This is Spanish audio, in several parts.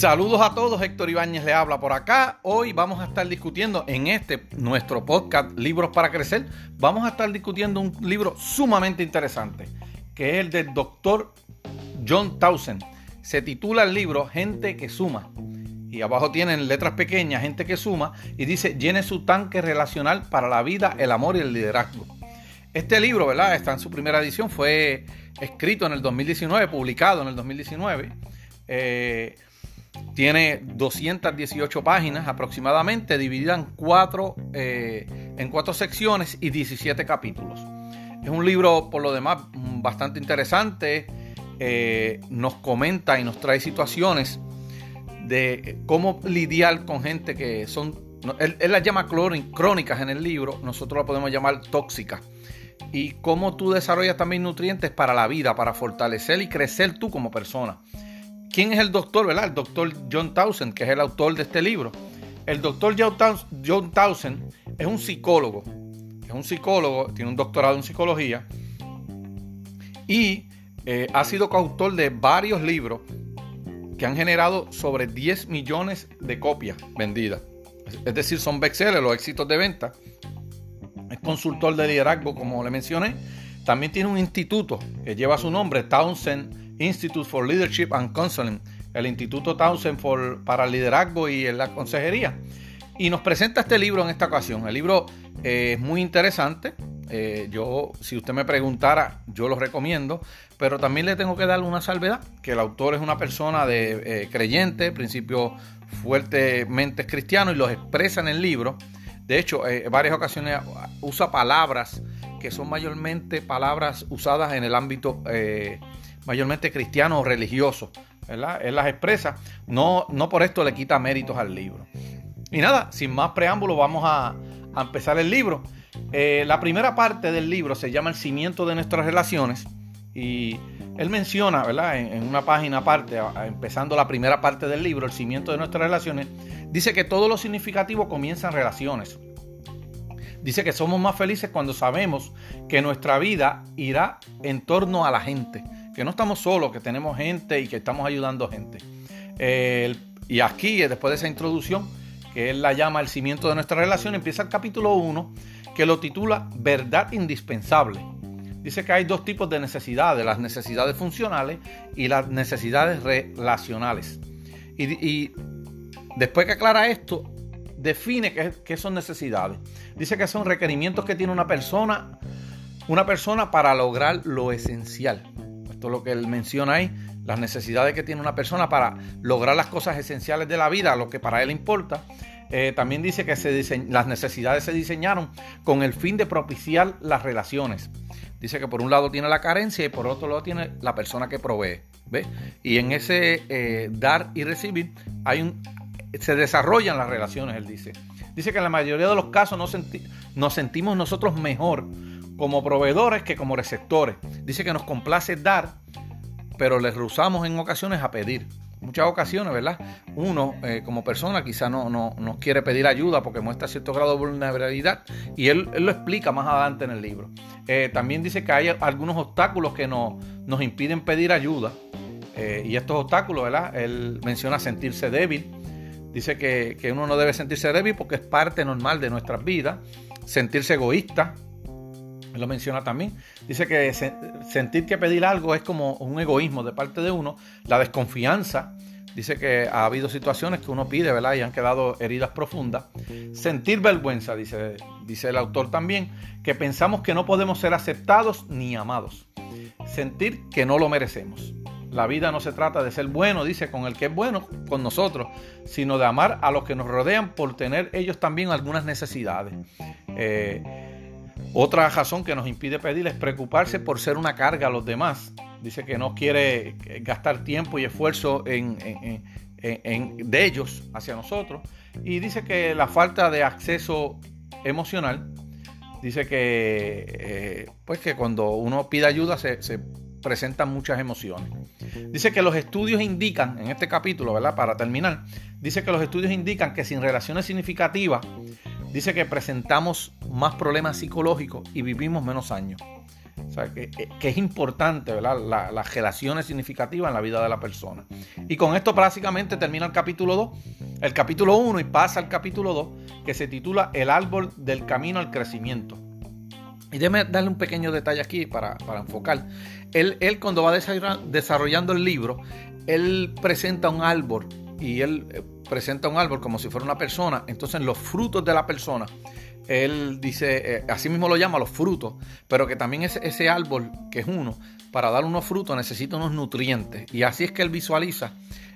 Saludos a todos, Héctor Ibáñez le habla por acá. Hoy vamos a estar discutiendo en este nuestro podcast Libros para Crecer, vamos a estar discutiendo un libro sumamente interesante, que es el del doctor John Townsend. Se titula el libro Gente que suma. Y abajo tienen letras pequeñas, gente que suma, y dice, llene su tanque relacional para la vida, el amor y el liderazgo. Este libro, ¿verdad? Está en su primera edición, fue escrito en el 2019, publicado en el 2019. Eh, tiene 218 páginas aproximadamente, divididas en cuatro, eh, en cuatro secciones y 17 capítulos. Es un libro, por lo demás, bastante interesante. Eh, nos comenta y nos trae situaciones de cómo lidiar con gente que son, él, él las llama crónicas en el libro, nosotros la podemos llamar tóxicas. Y cómo tú desarrollas también nutrientes para la vida, para fortalecer y crecer tú como persona. ¿Quién es el doctor, verdad? El doctor John Townsend, que es el autor de este libro. El doctor John Townsend es un psicólogo. Es un psicólogo, tiene un doctorado en psicología y eh, ha sido coautor de varios libros que han generado sobre 10 millones de copias vendidas. Es decir, son bestsellers, los éxitos de venta. Es consultor de liderazgo, como le mencioné. También tiene un instituto que lleva su nombre, Townsend Institute for Leadership and Counseling, el Instituto Townsend for, para el Liderazgo y la Consejería. Y nos presenta este libro en esta ocasión. El libro eh, es muy interesante. Eh, yo, si usted me preguntara, yo lo recomiendo, pero también le tengo que dar una salvedad, que el autor es una persona de eh, creyente, principio fuertemente cristiano y los expresa en el libro. De hecho, en varias ocasiones usa palabras que son mayormente palabras usadas en el ámbito mayormente cristianos o religiosos, ¿verdad? Él las expresa, no, no por esto le quita méritos al libro. Y nada, sin más preámbulo, vamos a, empezar el libro. Eh, la primera parte del libro se llama El cimiento de nuestras relaciones y él menciona, ¿verdad? En, una página aparte, empezando la primera parte del libro, El cimiento de nuestras relaciones, dice que todo lo significativo comienza en relaciones. Dice que somos más felices cuando sabemos que nuestra vida irá en torno a la gente que no estamos solos, que tenemos gente y que estamos ayudando gente. y aquí, después de esa introducción, que él la llama el cimiento de nuestra relación, empieza el capítulo 1, que lo titula Verdad indispensable. Dice que hay dos tipos de necesidades, las necesidades funcionales y las necesidades relacionales. Y, después que aclara esto, define qué, son necesidades. Dice que son requerimientos que tiene una persona, una persona para lograr lo esencial. Esto es lo que él menciona ahí, las necesidades que tiene una persona para lograr las cosas esenciales de la vida, lo que para él importa. Eh, también dice que las necesidades se diseñaron con el fin de propiciar las relaciones. Dice que por un lado tiene la carencia y por otro lado tiene la persona que provee. ¿ve? Y en ese eh, dar y recibir hay un, se desarrollan las relaciones, él dice. Dice que en la mayoría de los casos nos, nos sentimos nosotros mejor como proveedores que como receptores. Dice que nos complace dar, pero les rehusamos en ocasiones a pedir. Muchas ocasiones, ¿verdad? Uno eh, como persona quizá no, no, quiere pedir ayuda porque muestra cierto grado de vulnerabilidad y él, lo explica más adelante en el libro. Eh, también dice que hay algunos obstáculos que nos impiden pedir ayuda eh, y estos obstáculos, ¿verdad? Él menciona sentirse débil. Dice que, que uno no debe sentirse débil porque es parte normal de nuestras vidas. Sentirse egoísta, lo menciona también. Dice que sentir que pedir algo es como un egoísmo de parte de uno. La desconfianza. Dice que ha habido situaciones que uno pide, ¿verdad? Y han quedado heridas profundas. Sentir vergüenza, dice, dice el autor también, que pensamos que no podemos ser aceptados ni amados. Sentir que no lo merecemos. La vida no se trata de ser bueno, dice, con el que es bueno, con nosotros, sino de amar a los que nos rodean por tener ellos también algunas necesidades. Eh, otra razón que nos impide pedir es preocuparse por ser una carga a los demás. Dice que no quiere gastar tiempo y esfuerzo en, de ellos hacia nosotros. Y dice que la falta de acceso emocional, dice que, eh, pues que cuando uno pide ayuda se, se presentan muchas emociones. Dice que los estudios indican, en este capítulo, ¿verdad? Para terminar, dice que los estudios indican que sin relaciones significativas Dice que presentamos más problemas psicológicos y vivimos menos años. Que, es importante, ¿verdad? La, las relaciones significativas en la vida de la persona. Y con esto básicamente termina el capítulo 2, el capítulo 1 y pasa al capítulo 2, que se titula El árbol del camino al crecimiento. Y déjeme darle un pequeño detalle aquí para, enfocar. Él, él, cuando va desarrollando el libro, él presenta un árbol y él eh, presenta un árbol como si fuera una persona. Entonces los frutos de la persona él dice, eh, así mismo lo llama los frutos, pero que también ese, ese árbol, que es uno, para dar unos frutos necesita unos nutrientes. Y así es que él visualiza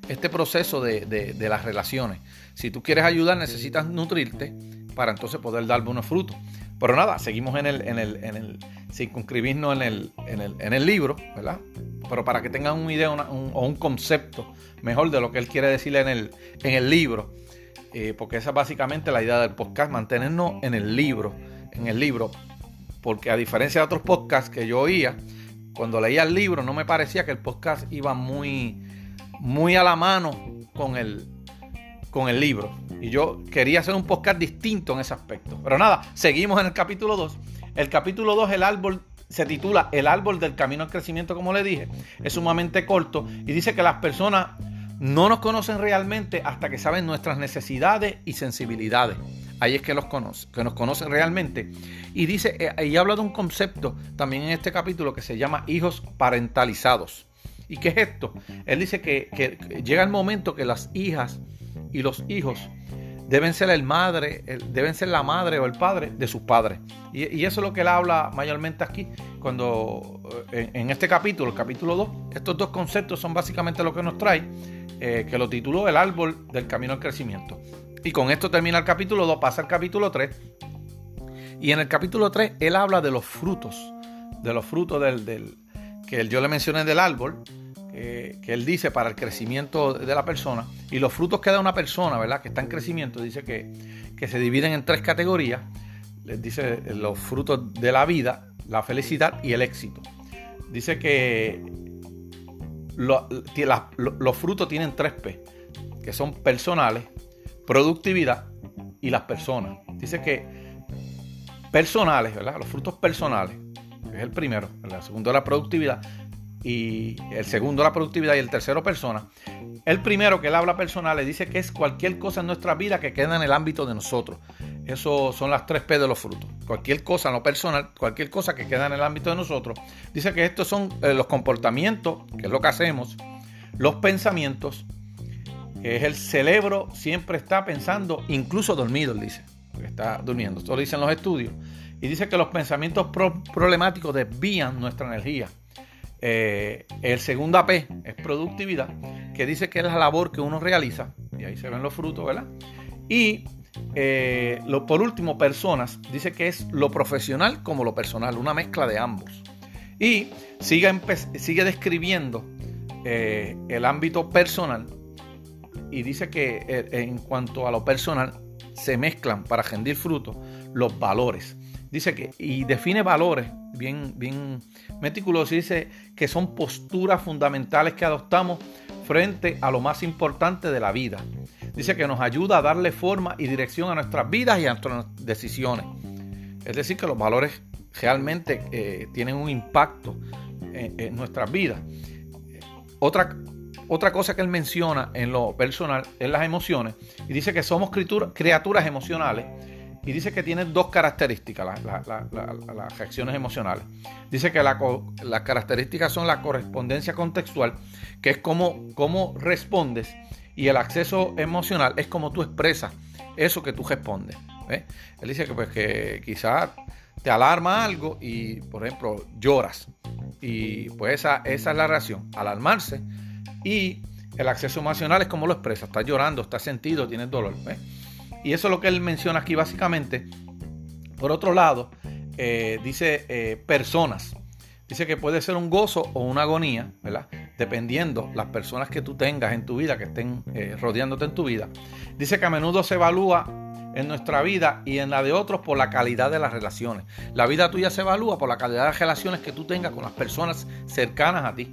este proceso de, las relaciones. Si tú quieres ayudar, necesitas nutrirte para entonces poder dar buenos frutos. Pero nada, seguimos en el, en el, en el circunscribirnos en el, en el, en el libro, ¿verdad? Pero para que tengan una idea o un concepto mejor de lo que él quiere decir en el, en el libro. Eh, porque esa es básicamente la idea del podcast, mantenernos en el libro, en el libro, porque a diferencia de otros podcasts que yo oía, cuando leía el libro no me parecía que el podcast iba muy, muy a la mano con el, con el libro. Y yo quería hacer un podcast distinto en ese aspecto. Pero nada, seguimos en el capítulo 2. El capítulo 2, el árbol, se titula El árbol del camino al crecimiento, como le dije. Es sumamente corto y dice que las personas no nos conocen realmente hasta que saben nuestras necesidades y sensibilidades. Ahí es que, los conoce, que nos conocen realmente. Y dice, eh, y habla de un concepto también en este capítulo que se llama hijos parentalizados. ¿Y qué es esto? Él dice que, llega el momento que las hijas y los hijos deben ser el madre, deben ser la madre o el padre de sus padres. Y, eso es lo que él habla mayormente aquí, cuando eh, en, en este capítulo, el capítulo 2, estos dos conceptos son básicamente lo que nos trae eh, que lo tituló El árbol del camino al crecimiento. Y con esto termina el capítulo 2, pasa al capítulo 3. Y en el capítulo 3 él habla de los frutos, de los frutos del, que yo le mencioné del árbol, que él dice para el crecimiento de la persona. Y los frutos que da una persona, ¿verdad? Que está en crecimiento, dice que, que se dividen en tres categorías. Les dice los frutos de la vida, la felicidad y el éxito. Dice que los frutos tienen tres P, que son personales, productividad y las personas. Dice que personales, ¿verdad? Los frutos personales, que es el primero, el segundo la productividad y el segundo la productividad y el tercero persona. El primero que él habla personal le dice que es cualquier cosa en nuestra vida que queda en el ámbito de nosotros. Eso son las tres P de los frutos. Cualquier cosa en lo personal, cualquier cosa que queda en el ámbito de nosotros. Dice que estos son eh, los comportamientos, que es lo que hacemos, los pensamientos, que es el cerebro, siempre está pensando, incluso dormido, él dice, porque está durmiendo. Esto lo dicen los estudios. Y dice que los pensamientos problemáticos desvían nuestra energía. Eh, el segundo P es productividad, que dice que es la labor que uno realiza, y ahí se ven los frutos, ¿verdad? Y eh, por último, personas, dice que es lo profesional como lo personal, una mezcla de ambos. Y sigue, sigue describiendo eh, el ámbito personal y dice que en cuanto a lo personal se mezclan para rendir fruto los valores. Dice que, y define valores bien, bien meticuloso, dice que son posturas fundamentales que adoptamos frente a lo más importante de la vida. Dice que nos ayuda a darle forma y dirección a nuestras vidas y a nuestras decisiones. Es decir, que los valores realmente eh, tienen un impacto en, nuestras vidas. Otra, otra cosa que él menciona en lo personal es las emociones. Y dice que somos criaturas emocionales. Y dice que tienen dos características las reacciones emocionales. Dice que las características son la correspondencia contextual, que es cómo, cómo respondes y el acceso emocional es como tú expresas eso que tú respondes. Él dice que, pues, que quizás te alarma algo y, por ejemplo, lloras. Y pues esa, esa es la reacción, alarmarse. Y el acceso emocional es como lo expresas. Estás llorando, estás sentido, tienes dolor. Y eso es lo que él menciona aquí básicamente. Por otro lado, eh, dice eh, personas. Dice que puede ser un gozo o una agonía, ¿verdad? Dependiendo las personas que tú tengas en tu vida, que estén eh, rodeándote en tu vida. Dice que a menudo se evalúa en nuestra vida y en la de otros por la calidad de las relaciones. La vida tuya se evalúa por la calidad de las relaciones que tú tengas con las personas cercanas a ti.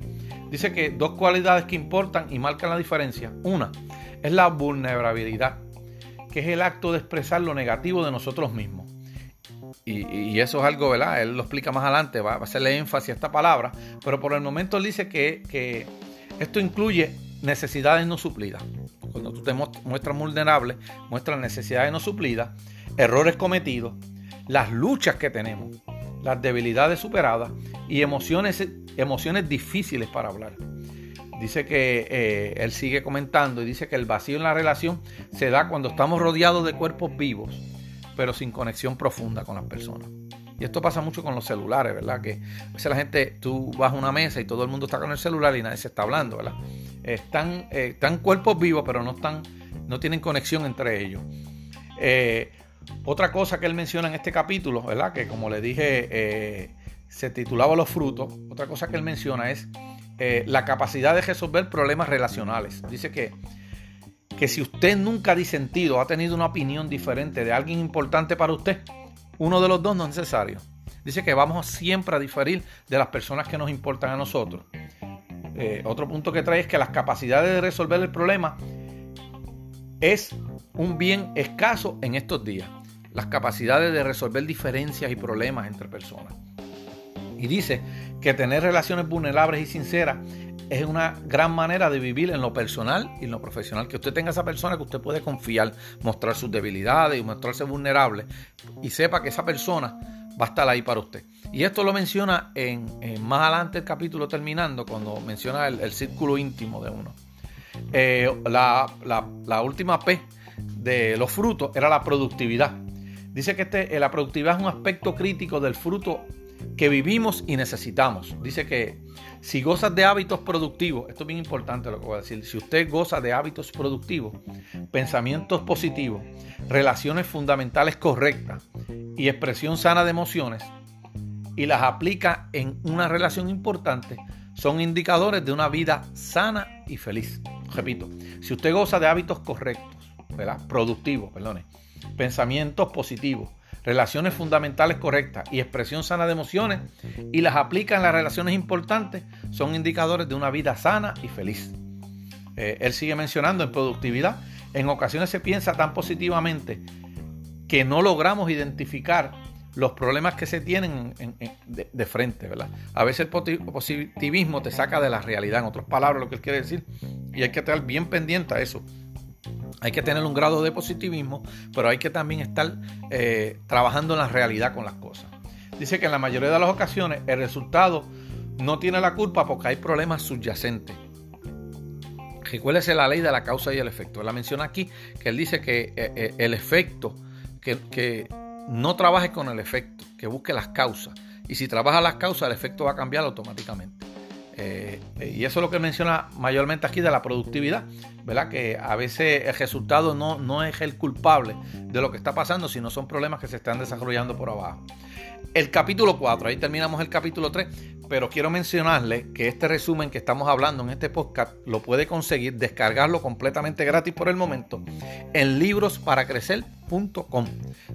Dice que dos cualidades que importan y marcan la diferencia. Una es la vulnerabilidad, que es el acto de expresar lo negativo de nosotros mismos. y, eso es algo, ¿verdad? Él lo explica más adelante, va, a hacerle énfasis a esta palabra, pero por el momento él dice que, que esto incluye necesidades no suplidas. Cuando tú te muestras vulnerable, muestras necesidades no suplidas, errores cometidos, las luchas que tenemos, las debilidades superadas y emociones, emociones difíciles para hablar. Dice que eh, él sigue comentando y dice que el vacío en la relación se da cuando estamos rodeados de cuerpos vivos, pero sin conexión profunda con las personas. Y esto pasa mucho con los celulares, ¿verdad? Que a veces la gente, tú vas a una mesa y todo el mundo está con el celular y nadie se está hablando, ¿verdad? Están, eh, están cuerpos vivos, pero no, están, no tienen conexión entre ellos. Eh, otra cosa que él menciona en este capítulo, ¿verdad? Que como le dije, se titulaba Los frutos. Otra cosa que él menciona es eh, la capacidad de resolver problemas relacionales. Dice que, que si usted nunca ha disentido, ha tenido una opinión diferente de alguien importante para usted, uno de los dos no es necesario. Dice que vamos siempre a diferir de las personas que nos importan a nosotros. Eh, otro punto que trae es que las capacidades de resolver el problema es un bien escaso en estos días, las capacidades de resolver diferencias y problemas entre personas. Y dice que tener relaciones vulnerables y sinceras es una gran manera de vivir en lo personal y en lo profesional. Que usted tenga esa persona que usted puede confiar, mostrar sus debilidades y mostrarse vulnerable y sepa que esa persona va a estar ahí para usted. Y esto lo menciona en, más adelante el capítulo terminando, cuando menciona el, círculo íntimo de uno. Eh, la, la última P de los frutos era la productividad. Dice que este, la productividad es un aspecto crítico del fruto que vivimos y necesitamos. Dice que si gozas de hábitos productivos, esto es bien importante lo que voy a decir, si usted goza de hábitos productivos, pensamientos positivos, relaciones fundamentales correctas y expresión sana de emociones, y las aplica en una relación importante, son indicadores de una vida sana y feliz. Repito, si usted goza de hábitos correctos, Productivos, perdone. Pensamientos positivos, relaciones fundamentales correctas y expresión sana de emociones y las aplica en las relaciones importantes, son indicadores de una vida sana y feliz. Eh, él sigue mencionando en productividad, en ocasiones se piensa tan positivamente que no logramos identificar los problemas que se tienen de, frente, ¿verdad? A veces el positivismo te saca de la realidad, en otras palabras, lo que él quiere decir, y hay que estar bien pendiente a eso. Hay que tener un grado de positivismo, pero hay que también estar eh, trabajando en la realidad con las cosas. Dice que en la mayoría de las ocasiones el resultado no tiene la culpa porque hay problemas subyacentes. Recuérdese la ley de la causa y el efecto. Él la menciona aquí, que él dice que eh, eh, el efecto, que, que no trabaje con el efecto, que busque las causas. Y si trabaja las causas, el efecto va a cambiar automáticamente. Eh, y eso es lo que menciona mayormente aquí de la productividad, ¿verdad? Que a veces el resultado no, no es el culpable de lo que está pasando, sino son problemas que se están desarrollando por abajo. El capítulo 4, ahí terminamos el capítulo 3, pero quiero mencionarle que este resumen que estamos hablando en este podcast lo puede conseguir, descargarlo completamente gratis por el momento en librosparacrecer.com.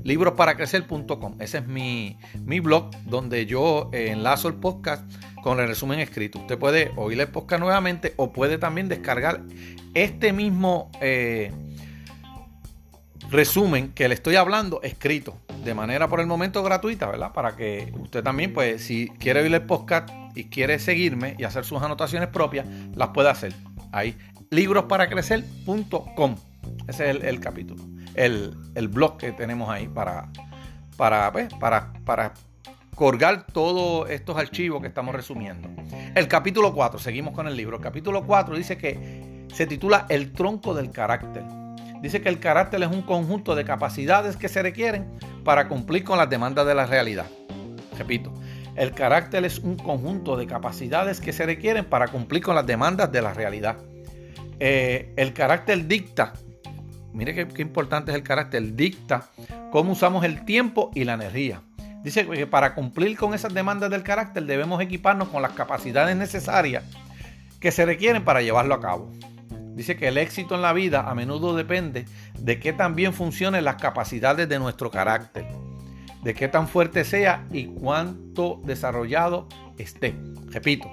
Librosparacrecer.com. Ese es mi, mi blog donde yo eh, enlazo el podcast con el resumen escrito. Usted puede oír el podcast nuevamente o puede también descargar este mismo eh, resumen que le estoy hablando escrito de manera por el momento gratuita, ¿verdad? Para que usted también, pues, si quiere oír el podcast y quiere seguirme y hacer sus anotaciones propias, las puede hacer. Ahí, librosparacrecer.com. Ese es el, capítulo, el, blog que tenemos ahí para, para, pues, para, para colgar todos estos archivos que estamos resumiendo. El capítulo 4, seguimos con el libro. El capítulo 4 dice que se titula El tronco del carácter. Dice que el carácter es un conjunto de capacidades que se requieren para cumplir con las demandas de la realidad. Repito, el carácter es un conjunto de capacidades que se requieren para cumplir con las demandas de la realidad. Eh, el carácter dicta, mire qué, importante es el carácter, dicta cómo usamos el tiempo y la energía. Dice que para cumplir con esas demandas del carácter debemos equiparnos con las capacidades necesarias que se requieren para llevarlo a cabo. Dice que el éxito en la vida a menudo depende de qué tan bien funcionen las capacidades de nuestro carácter, de qué tan fuerte sea y cuánto desarrollado esté. Repito,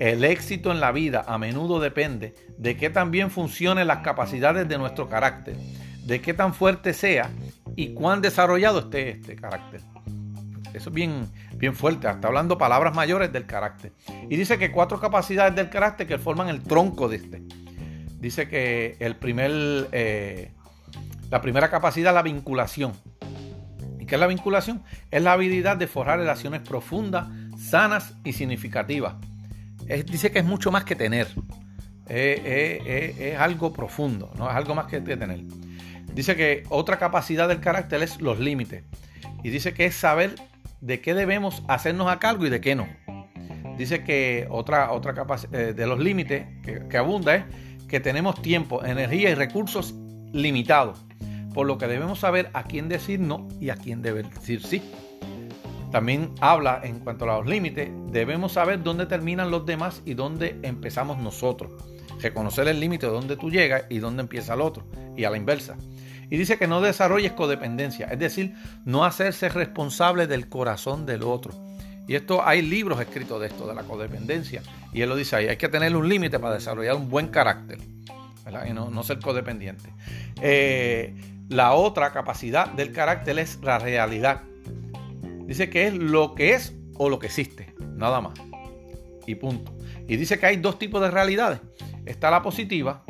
el éxito en la vida a menudo depende de qué tan bien funcionen las capacidades de nuestro carácter, de qué tan fuerte sea y cuán desarrollado esté este carácter. Eso es bien, bien fuerte. Está hablando palabras mayores del carácter. Y dice que cuatro capacidades del carácter que forman el tronco de este. Dice que el primer, eh, la primera capacidad es la vinculación. ¿Y qué es la vinculación? Es la habilidad de forjar relaciones profundas, sanas y significativas. dice que es mucho más que tener. es algo profundo, ¿no? es algo más que tener. Dice que otra capacidad del carácter es los límites. Y dice que es saber de qué debemos hacernos a cargo y de qué no. Dice que otra, otra capacidad eh, de los límites que, abunda es que tenemos tiempo, energía y recursos limitados. Por lo que debemos saber a quién decir no y a quién decir sí. También habla en cuanto a los límites, debemos saber dónde terminan los demás y dónde empezamos nosotros. Reconocer el límite de dónde tú llegas y dónde empieza el otro, y a la inversa. Y dice que no desarrolles codependencia, es decir, no hacerse responsable del corazón del otro. Y esto hay libros escritos de esto, de la codependencia. Y él lo dice ahí, hay que tener un límite para desarrollar un buen carácter. Y no, ser codependiente. Eh, la otra capacidad del carácter es la realidad. Dice que es lo que es o lo que existe, nada más. Y punto. Y dice que hay dos tipos de realidades. Está la positiva,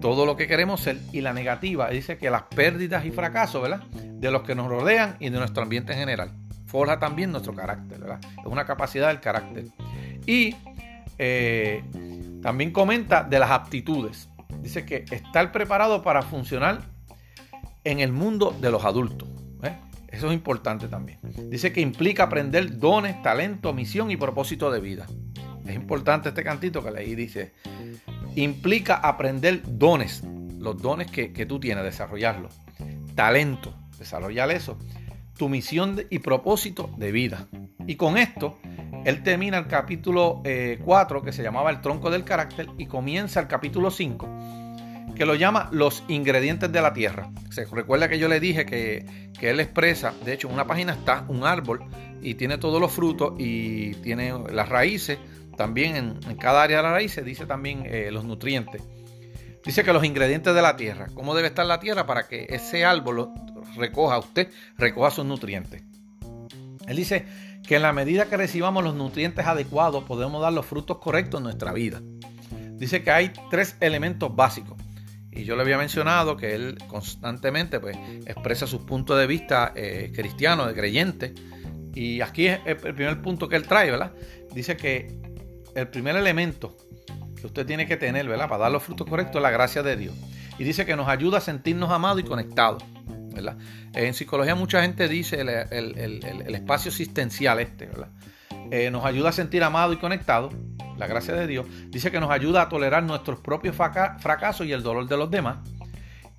todo lo que queremos ser, y la negativa dice que las pérdidas y fracasos, ¿verdad? De los que nos rodean y de nuestro ambiente en general. Forja también nuestro carácter, ¿verdad? Es una capacidad del carácter. Y eh, también comenta de las aptitudes. Dice que estar preparado para funcionar en el mundo de los adultos. ¿eh? Eso es importante también. Dice que implica aprender dones, talento, misión y propósito de vida. Es importante este cantito que leí. Dice, implica aprender dones, los dones que, tú tienes, desarrollarlos. Talento, desarrollar eso. Tu misión y propósito de vida. Y con esto, él termina el capítulo 4, eh, que se llamaba El tronco del carácter, y comienza el capítulo 5, que lo llama Los ingredientes de la tierra. Se recuerda que yo le dije que, que él expresa, de hecho, en una página está un árbol y tiene todos los frutos y tiene las raíces también en, cada área de la raíz se dice también eh, los nutrientes. Dice que los ingredientes de la tierra, cómo debe estar la tierra para que ese árbol recoja, usted recoja sus nutrientes. Él dice que en la medida que recibamos los nutrientes adecuados podemos dar los frutos correctos en nuestra vida. Dice que hay tres elementos básicos. Y yo le había mencionado que él constantemente pues, expresa sus puntos de vista eh, cristianos, de creyente. Y aquí es el primer punto que él trae, ¿verdad? Dice que el primer elemento que usted tiene que tener, ¿verdad? Para dar los frutos correctos es la gracia de Dios. Y dice que nos ayuda a sentirnos amados y conectados. En psicología mucha gente dice el, espacio existencial este. Eh, nos ayuda a sentir amados y conectados, la gracia de Dios. Dice que nos ayuda a tolerar nuestros propios fracasos y el dolor de los demás.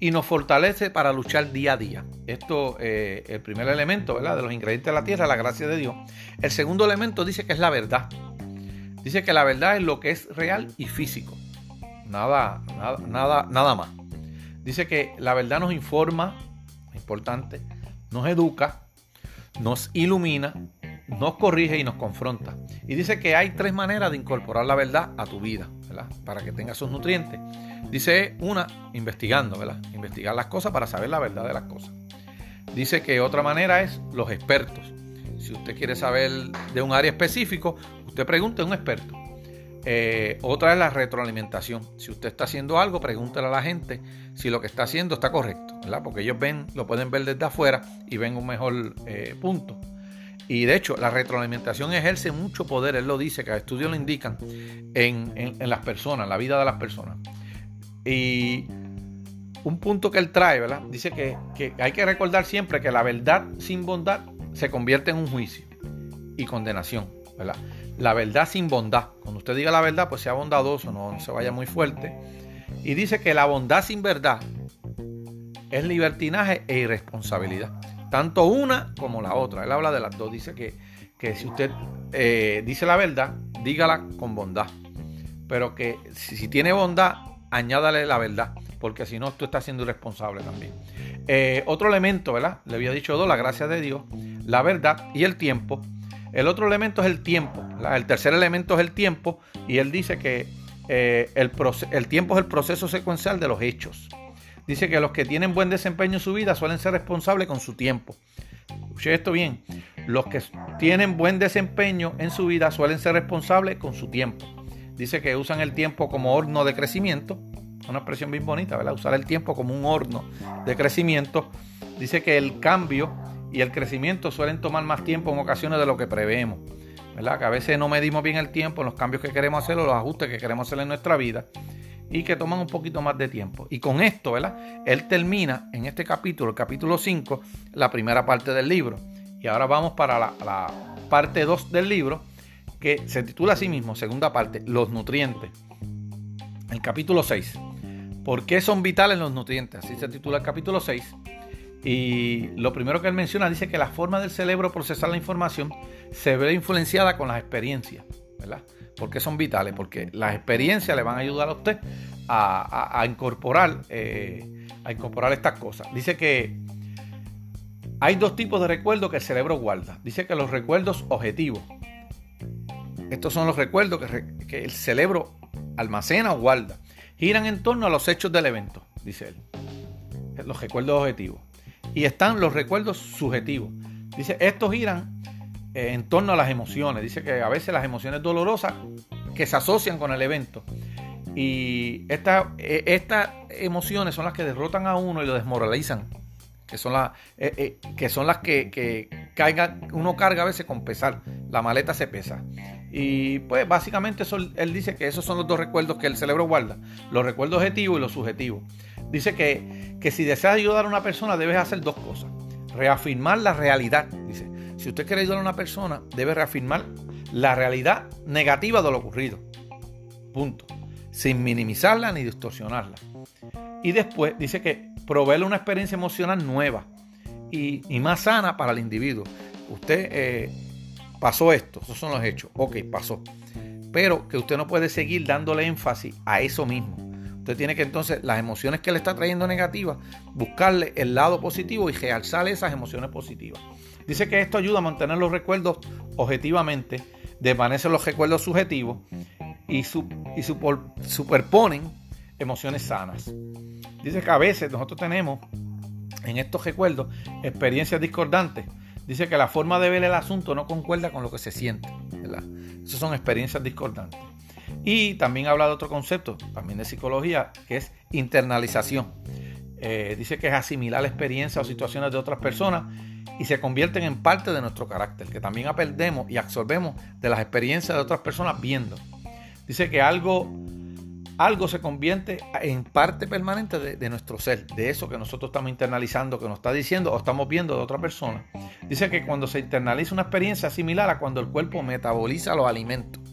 Y nos fortalece para luchar día a día. Esto, eh, el primer elemento. De los ingredientes de la tierra, la gracia de Dios. El segundo elemento dice que es la verdad. Dice que la verdad es lo que es real y físico. Nada, nada, nada, nada más. Dice que la verdad nos informa, importante, nos educa, nos ilumina, nos corrige y nos confronta. Y dice que hay tres maneras de incorporar la verdad a tu vida. Para que tenga sus nutrientes. Dice una, investigando, ¿verdad? Investigar las cosas para saber la verdad de las cosas. Dice que otra manera es los expertos. Si usted quiere saber de un área específico, usted pregunte a un experto. Eh, otra es la retroalimentación. Si usted está haciendo algo, pregúntele a la gente si lo que está haciendo está correcto, ¿verdad? Porque ellos ven, lo pueden ver desde afuera y ven un mejor eh, punto. Y de hecho, la retroalimentación ejerce mucho poder, él lo dice, que estudios lo indican, en, las personas, en la vida de las personas. Y un punto que él trae, ¿verdad? Dice que, que hay que recordar siempre que la verdad sin bondad se convierte en un juicio y condenación. ¿verdad? La verdad sin bondad. Cuando usted diga la verdad, pues sea bondadoso, no, se vaya muy fuerte. Y dice que la bondad sin verdad es libertinaje e irresponsabilidad. Tanto una como la otra. Él habla de las dos. Dice que, que si usted eh, dice la verdad, dígala con bondad. Pero que si, tiene bondad, añádale la verdad. Porque si no, tú estás siendo irresponsable también. Eh, otro elemento, ¿verdad? Le había dicho dos, la gracia de Dios la verdad y el tiempo. El otro elemento es el tiempo. El tercer elemento es el tiempo y él dice que eh, el, el tiempo es el proceso secuencial de los hechos. Dice que los que tienen buen desempeño en su vida suelen ser responsables con su tiempo. Escuche esto bien. Los que tienen buen desempeño en su vida suelen ser responsables con su tiempo. Dice que usan el tiempo como horno de crecimiento. Una expresión bien bonita, ¿verdad? Usar el tiempo como un horno de crecimiento. Dice que el cambio y el crecimiento suelen tomar más tiempo en ocasiones de lo que preveemos. ¿verdad? Que a veces no medimos bien el tiempo los cambios que queremos hacer o los ajustes que queremos hacer en nuestra vida y que toman un poquito más de tiempo. Y con esto, ¿verdad? Él termina en este capítulo, el capítulo 5, la primera parte del libro. Y ahora vamos para la, la parte 2 del libro, que se titula así mismo, segunda parte, los nutrientes. El capítulo 6. ¿Por qué son vitales los nutrientes? Así se titula el capítulo 6. Y lo primero que él menciona dice que la forma del cerebro procesar la información se ve influenciada con las experiencias, ¿verdad? porque son vitales? Porque las experiencias le van a ayudar a usted a, incorporar, eh, a incorporar estas cosas. Dice que hay dos tipos de recuerdos que el cerebro guarda. Dice que los recuerdos objetivos. Estos son los recuerdos que, que el cerebro almacena o guarda. Giran en torno a los hechos del evento, dice él. Los recuerdos objetivos. Y están los recuerdos subjetivos. Dice, estos giran eh, en torno a las emociones. Dice que a veces las emociones dolorosas que se asocian con el evento. Y eh, estas emociones son las que derrotan a uno y lo desmoralizan. Que son, las eh, que, son las que, que uno carga a veces con pesar. La maleta se pesa. Y pues básicamente eso, él dice que esos son los dos recuerdos que el cerebro guarda. Los recuerdos objetivos y los subjetivos. Dice que, que si deseas ayudar a una persona debes hacer dos cosas. Reafirmar la realidad. Dice, si usted quiere ayudar a una persona, debe reafirmar la realidad negativa de lo ocurrido. Punto. Sin minimizarla ni distorsionarla. Y después dice que proveerle una experiencia emocional nueva y, más sana para el individuo. Usted eh, pasó esto, esos son los hechos. Ok, pasó. Pero que usted no puede seguir dándole énfasis a eso mismo. Usted tiene que entonces las emociones que le está trayendo negativas, buscarle el lado positivo y realzarle esas emociones positivas. Dice que esto ayuda a mantener los recuerdos objetivamente, desvanece los recuerdos subjetivos y, y superponen emociones sanas. Dice que a veces nosotros tenemos en estos recuerdos experiencias discordantes. Dice que la forma de ver el asunto no concuerda con lo que se siente. Esas son experiencias discordantes. Y también habla de otro concepto, también de psicología, que es internalización. Eh, dice que es asimilar experiencias o situaciones de otras personas y se convierten en parte de nuestro carácter, que también aprendemos y absorbemos de las experiencias de otras personas viendo. Dice que algo, algo se convierte en parte permanente de, nuestro ser, de eso que nosotros estamos internalizando, que nos está diciendo o estamos viendo de otra persona. Dice que cuando se internaliza una experiencia similar a cuando el cuerpo metaboliza los alimentos,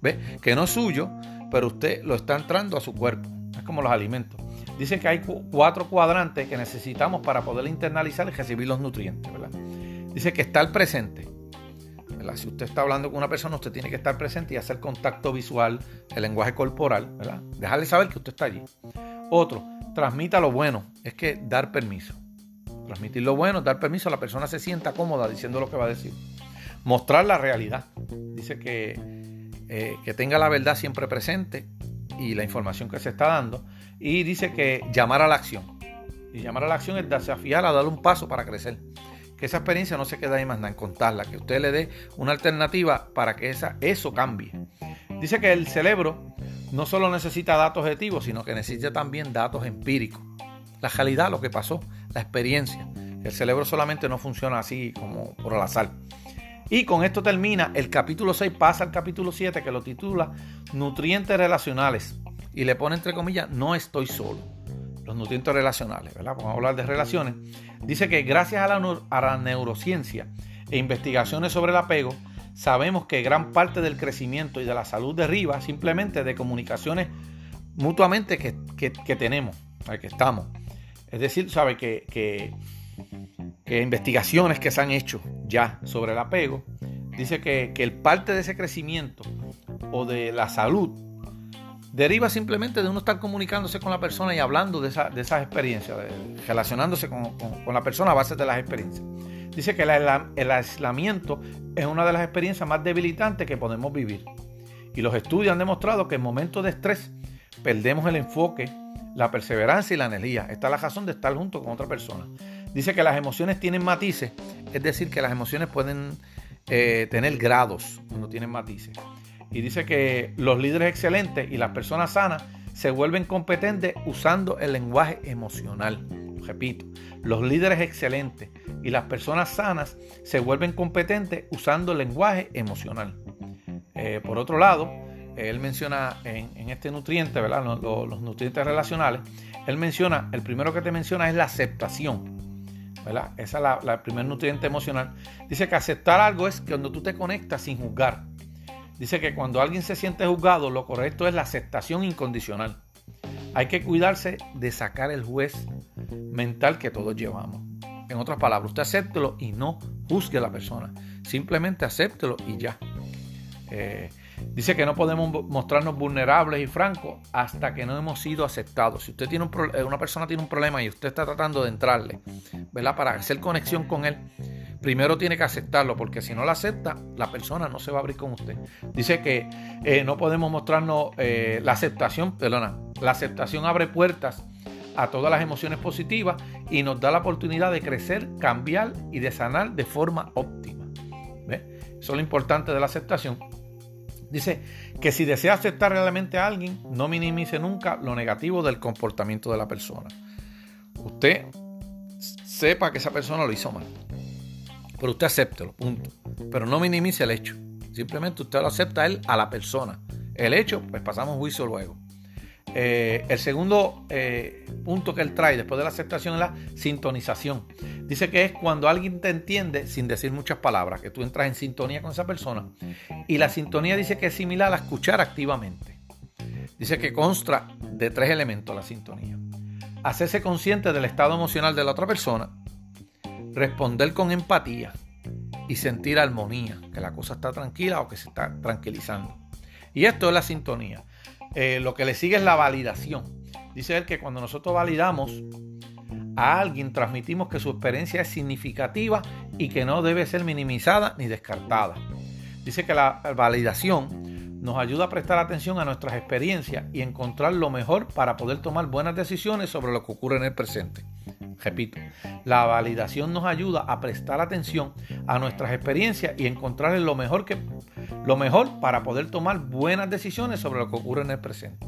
¿ve? Que no es suyo, pero usted lo está entrando a su cuerpo. Es como los alimentos. Dice que hay cuatro cuadrantes que necesitamos para poder internalizar y recibir los nutrientes. Dice que estar presente. Si usted está hablando con una persona, usted tiene que estar presente y hacer contacto visual, el lenguaje corporal, ¿verdad? Dejarle saber que usted está allí. Otro, transmita lo bueno, es que dar permiso. Transmitir lo bueno, dar permiso, la persona se sienta cómoda diciendo lo que va a decir. Mostrar la realidad. Dice que, eh, que tenga la verdad siempre presente y la información que se está dando y dice que llamar a la acción. Y llamar a la acción es desafiar a dar un paso para crecer. Que esa experiencia no se quede ahí más nada en contarla, que usted le dé una alternativa para que esa, eso cambie. Dice que el cerebro no solo necesita datos objetivos, sino que necesita también datos empíricos. La realidad, lo que pasó, la experiencia. El cerebro solamente no funciona así como por el azar. Y con esto termina el capítulo 6, pasa al capítulo 7 que lo titula Nutrientes Relacionales y le pone entre comillas, no estoy solo. Los nutrientes relacionales, ¿verdad? Vamos a hablar de relaciones. Dice que gracias a la, neurociencia e investigaciones sobre el apego, sabemos que gran parte del crecimiento y de la salud deriva simplemente de comunicaciones mutuamente que, que, tenemos, que estamos. Es decir, sabe que, que, que, investigaciones que se han hecho ya sobre el apego, dice que, que el parte de ese crecimiento o de la salud deriva simplemente de uno estar comunicándose con la persona y hablando de, esa, de esas experiencias, relacionándose con, la persona a base de las experiencias. Dice que el, aislamiento es una de las experiencias más debilitantes que podemos vivir. Y los estudios han demostrado que en momentos de estrés perdemos el enfoque, la perseverancia y la energía. Esta es la razón de estar junto con otra persona. Dice que las emociones tienen matices es decir, que las emociones pueden eh, tener grados, no tienen matices. Y dice que los líderes excelentes y las personas sanas se vuelven competentes usando el lenguaje emocional. Repito, los líderes excelentes y las personas sanas se vuelven competentes usando el lenguaje emocional. Eh, por otro lado, él menciona en, este nutriente, ¿verdad? Los, nutrientes relacionales, él menciona, el primero que te menciona es la aceptación. Esa es la, el primer nutriente emocional. Dice que aceptar algo es cuando tú te conectas sin juzgar. Dice que cuando alguien se siente juzgado, lo correcto es la aceptación incondicional. Hay que cuidarse de sacar el juez mental que todos llevamos. En otras palabras, usted acéptelo y no juzgue a la persona. Simplemente acéptelo y ya. Eh, dice que no podemos mostrarnos vulnerables y francos hasta que no hemos sido aceptados. Si usted tiene un eh, una persona tiene un problema y usted está tratando de entrarle, ¿verdad? Para hacer conexión con él, primero tiene que aceptarlo, porque si no lo acepta, la persona no se va a abrir con usted. Dice que eh, no podemos mostrarnos la aceptación, perdona, la aceptación abre puertas a todas las emociones positivas y nos da la oportunidad de crecer, cambiar y de sanar de forma óptima. Eso es lo importante de la aceptación. Dice que si desea aceptar realmente a alguien, no minimice nunca lo negativo del comportamiento de la persona. Usted sepa que esa persona lo hizo mal. Pero usted acéptelo, punto. Pero no minimice el hecho. Simplemente usted lo acepta a él, a la persona. El hecho, pues pasamos juicio luego. Eh, el segundo eh, punto que él trae después de la aceptación es la sintonización. Dice que es cuando alguien te entiende sin decir muchas palabras, que tú entras en sintonía con esa persona. Y la sintonía dice que es similar a escuchar activamente. Dice que consta de tres elementos la sintonía. Hacerse consciente del estado emocional de la otra persona, responder con empatía y sentir armonía, que la cosa está tranquila o que se está tranquilizando. Y esto es la sintonía. Eh, lo que le sigue es la validación. Dice él que cuando nosotros validamos a alguien, transmitimos que su experiencia es significativa y que no debe ser minimizada ni descartada. Dice que la validación nos ayuda a prestar atención a nuestras experiencias y encontrar lo mejor para poder tomar buenas decisiones sobre lo que ocurre en el presente. Repito, la validación nos ayuda a prestar atención a nuestras experiencias y encontrar lo mejor, que, lo mejor para poder tomar buenas decisiones sobre lo que ocurre en el presente.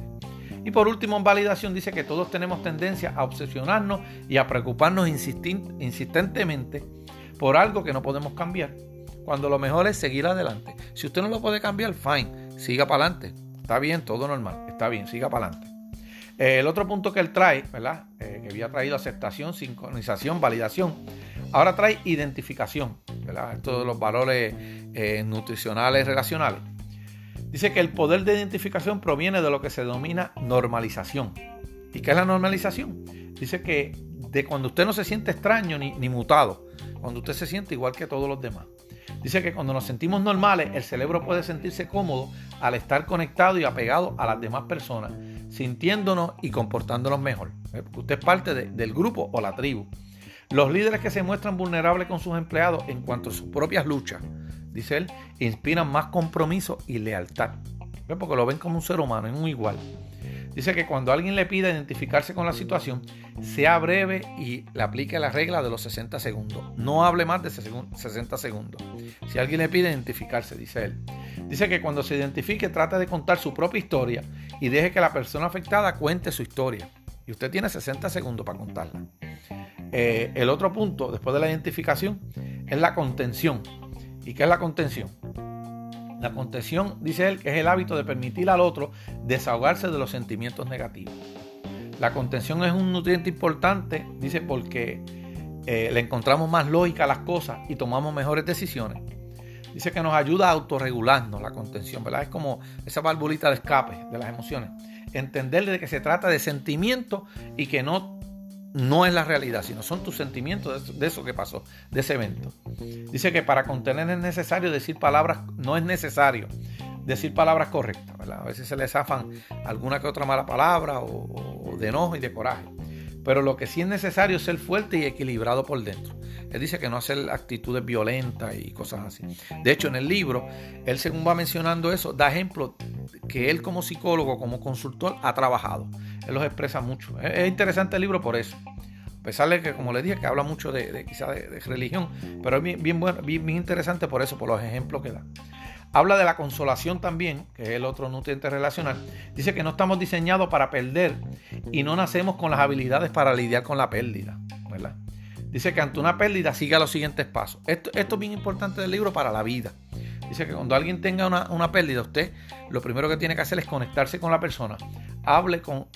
Y por último, en validación dice que todos tenemos tendencia a obsesionarnos y a preocuparnos insistentemente por algo que no podemos cambiar, cuando lo mejor es seguir adelante. Si usted no lo puede cambiar, fine, siga para adelante. Está bien, todo normal, está bien, siga para adelante. Eh, el otro punto que él trae, ¿verdad? Eh, que había traído aceptación, sincronización, validación. Ahora trae identificación, ¿verdad? Esto de los valores eh, nutricionales relacionales. Dice que el poder de identificación proviene de lo que se denomina normalización. ¿Y qué es la normalización? Dice que de cuando usted no se siente extraño ni, ni mutado, cuando usted se siente igual que todos los demás. Dice que cuando nos sentimos normales, el cerebro puede sentirse cómodo al estar conectado y apegado a las demás personas sintiéndonos y comportándonos mejor. ¿eh? Usted es parte del grupo o la tribu. Los líderes que se muestran vulnerables con sus empleados en cuanto a sus propias luchas, dice él, inspiran más compromiso y lealtad. Porque lo ven como un ser humano, es un igual. Dice que cuando alguien le pida identificarse con la situación, sea breve y le aplique la regla de los 60 segundos. No hable más de 60 segundos. Si alguien le pide identificarse, dice él. Dice que cuando se identifique, trata de contar su propia historia y deje que la persona afectada cuente su historia. Y usted tiene 60 segundos para contarla. Eh, el otro punto, después de la identificación, es la contención. ¿Y qué es la contención? La contención, dice él, que es el hábito de permitir al otro desahogarse de los sentimientos negativos. La contención es un nutriente importante, dice, porque eh, le encontramos más lógica a las cosas y tomamos mejores decisiones. Dice que nos ayuda a autorregularnos la contención, ¿verdad? Es como esa valvulita de escape de las emociones. Entender de que se trata de sentimientos y que no no es la realidad, sino son tus sentimientos de eso, que pasó, de ese evento. Dice que para contener es necesario decir palabras, no es necesario decir palabras correctas, A veces se le zafan alguna que otra mala palabra o, de enojo y de coraje. Pero lo que sí es necesario es ser fuerte y equilibrado por dentro. Él dice que no hacer actitudes violentas y cosas así. De hecho, en el libro, él según va mencionando eso, da ejemplos que él como psicólogo, como consultor, ha trabajado. Él los expresa mucho. Es interesante el libro por eso. pesar de que, como les dije, que habla mucho de, de quizá de, religión, pero es bien, bien, bueno, bien, interesante por eso, por los ejemplos que da. Habla de la consolación también, que es el otro nutriente relacional. Dice que no estamos diseñados para perder y no nacemos con las habilidades para lidiar con la pérdida. Dice que ante una pérdida siga los siguientes pasos. Esto, esto es bien importante del libro para la vida. Dice que cuando alguien tenga una, pérdida, usted lo primero que tiene que hacer es conectarse con la persona. Hable con,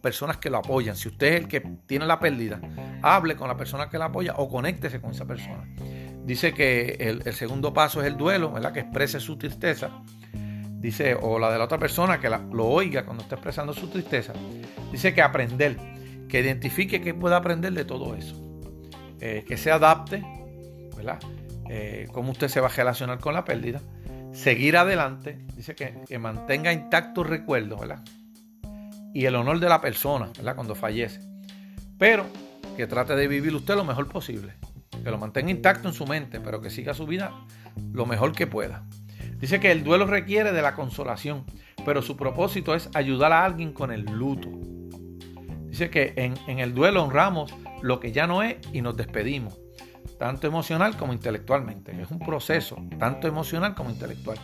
personas que lo apoyan. Si usted es el que tiene la pérdida, hable con la persona que la apoya o conéctese con esa persona. Dice que el, segundo paso es el duelo, ¿verdad? Que exprese su tristeza. Dice, o la de la otra persona que lo oiga cuando está expresando su tristeza. Dice que aprender, que identifique que pueda aprender de todo eso. Eh, que se adapte, ¿verdad? Eh, cómo usted se va a relacionar con la pérdida, seguir adelante, dice que, mantenga intacto el recuerdo, ¿verdad? Y el honor de la persona, ¿verdad? Cuando fallece. Pero que trate de vivir usted lo mejor posible, que lo mantenga intacto en su mente, pero que siga su vida lo mejor que pueda. Dice que el duelo requiere de la consolación, pero su propósito es ayudar a alguien con el luto. Dice que en, en el duelo honramos lo que ya no es y nos despedimos tanto emocional como intelectualmente. Es un proceso, tanto emocional como intelectual.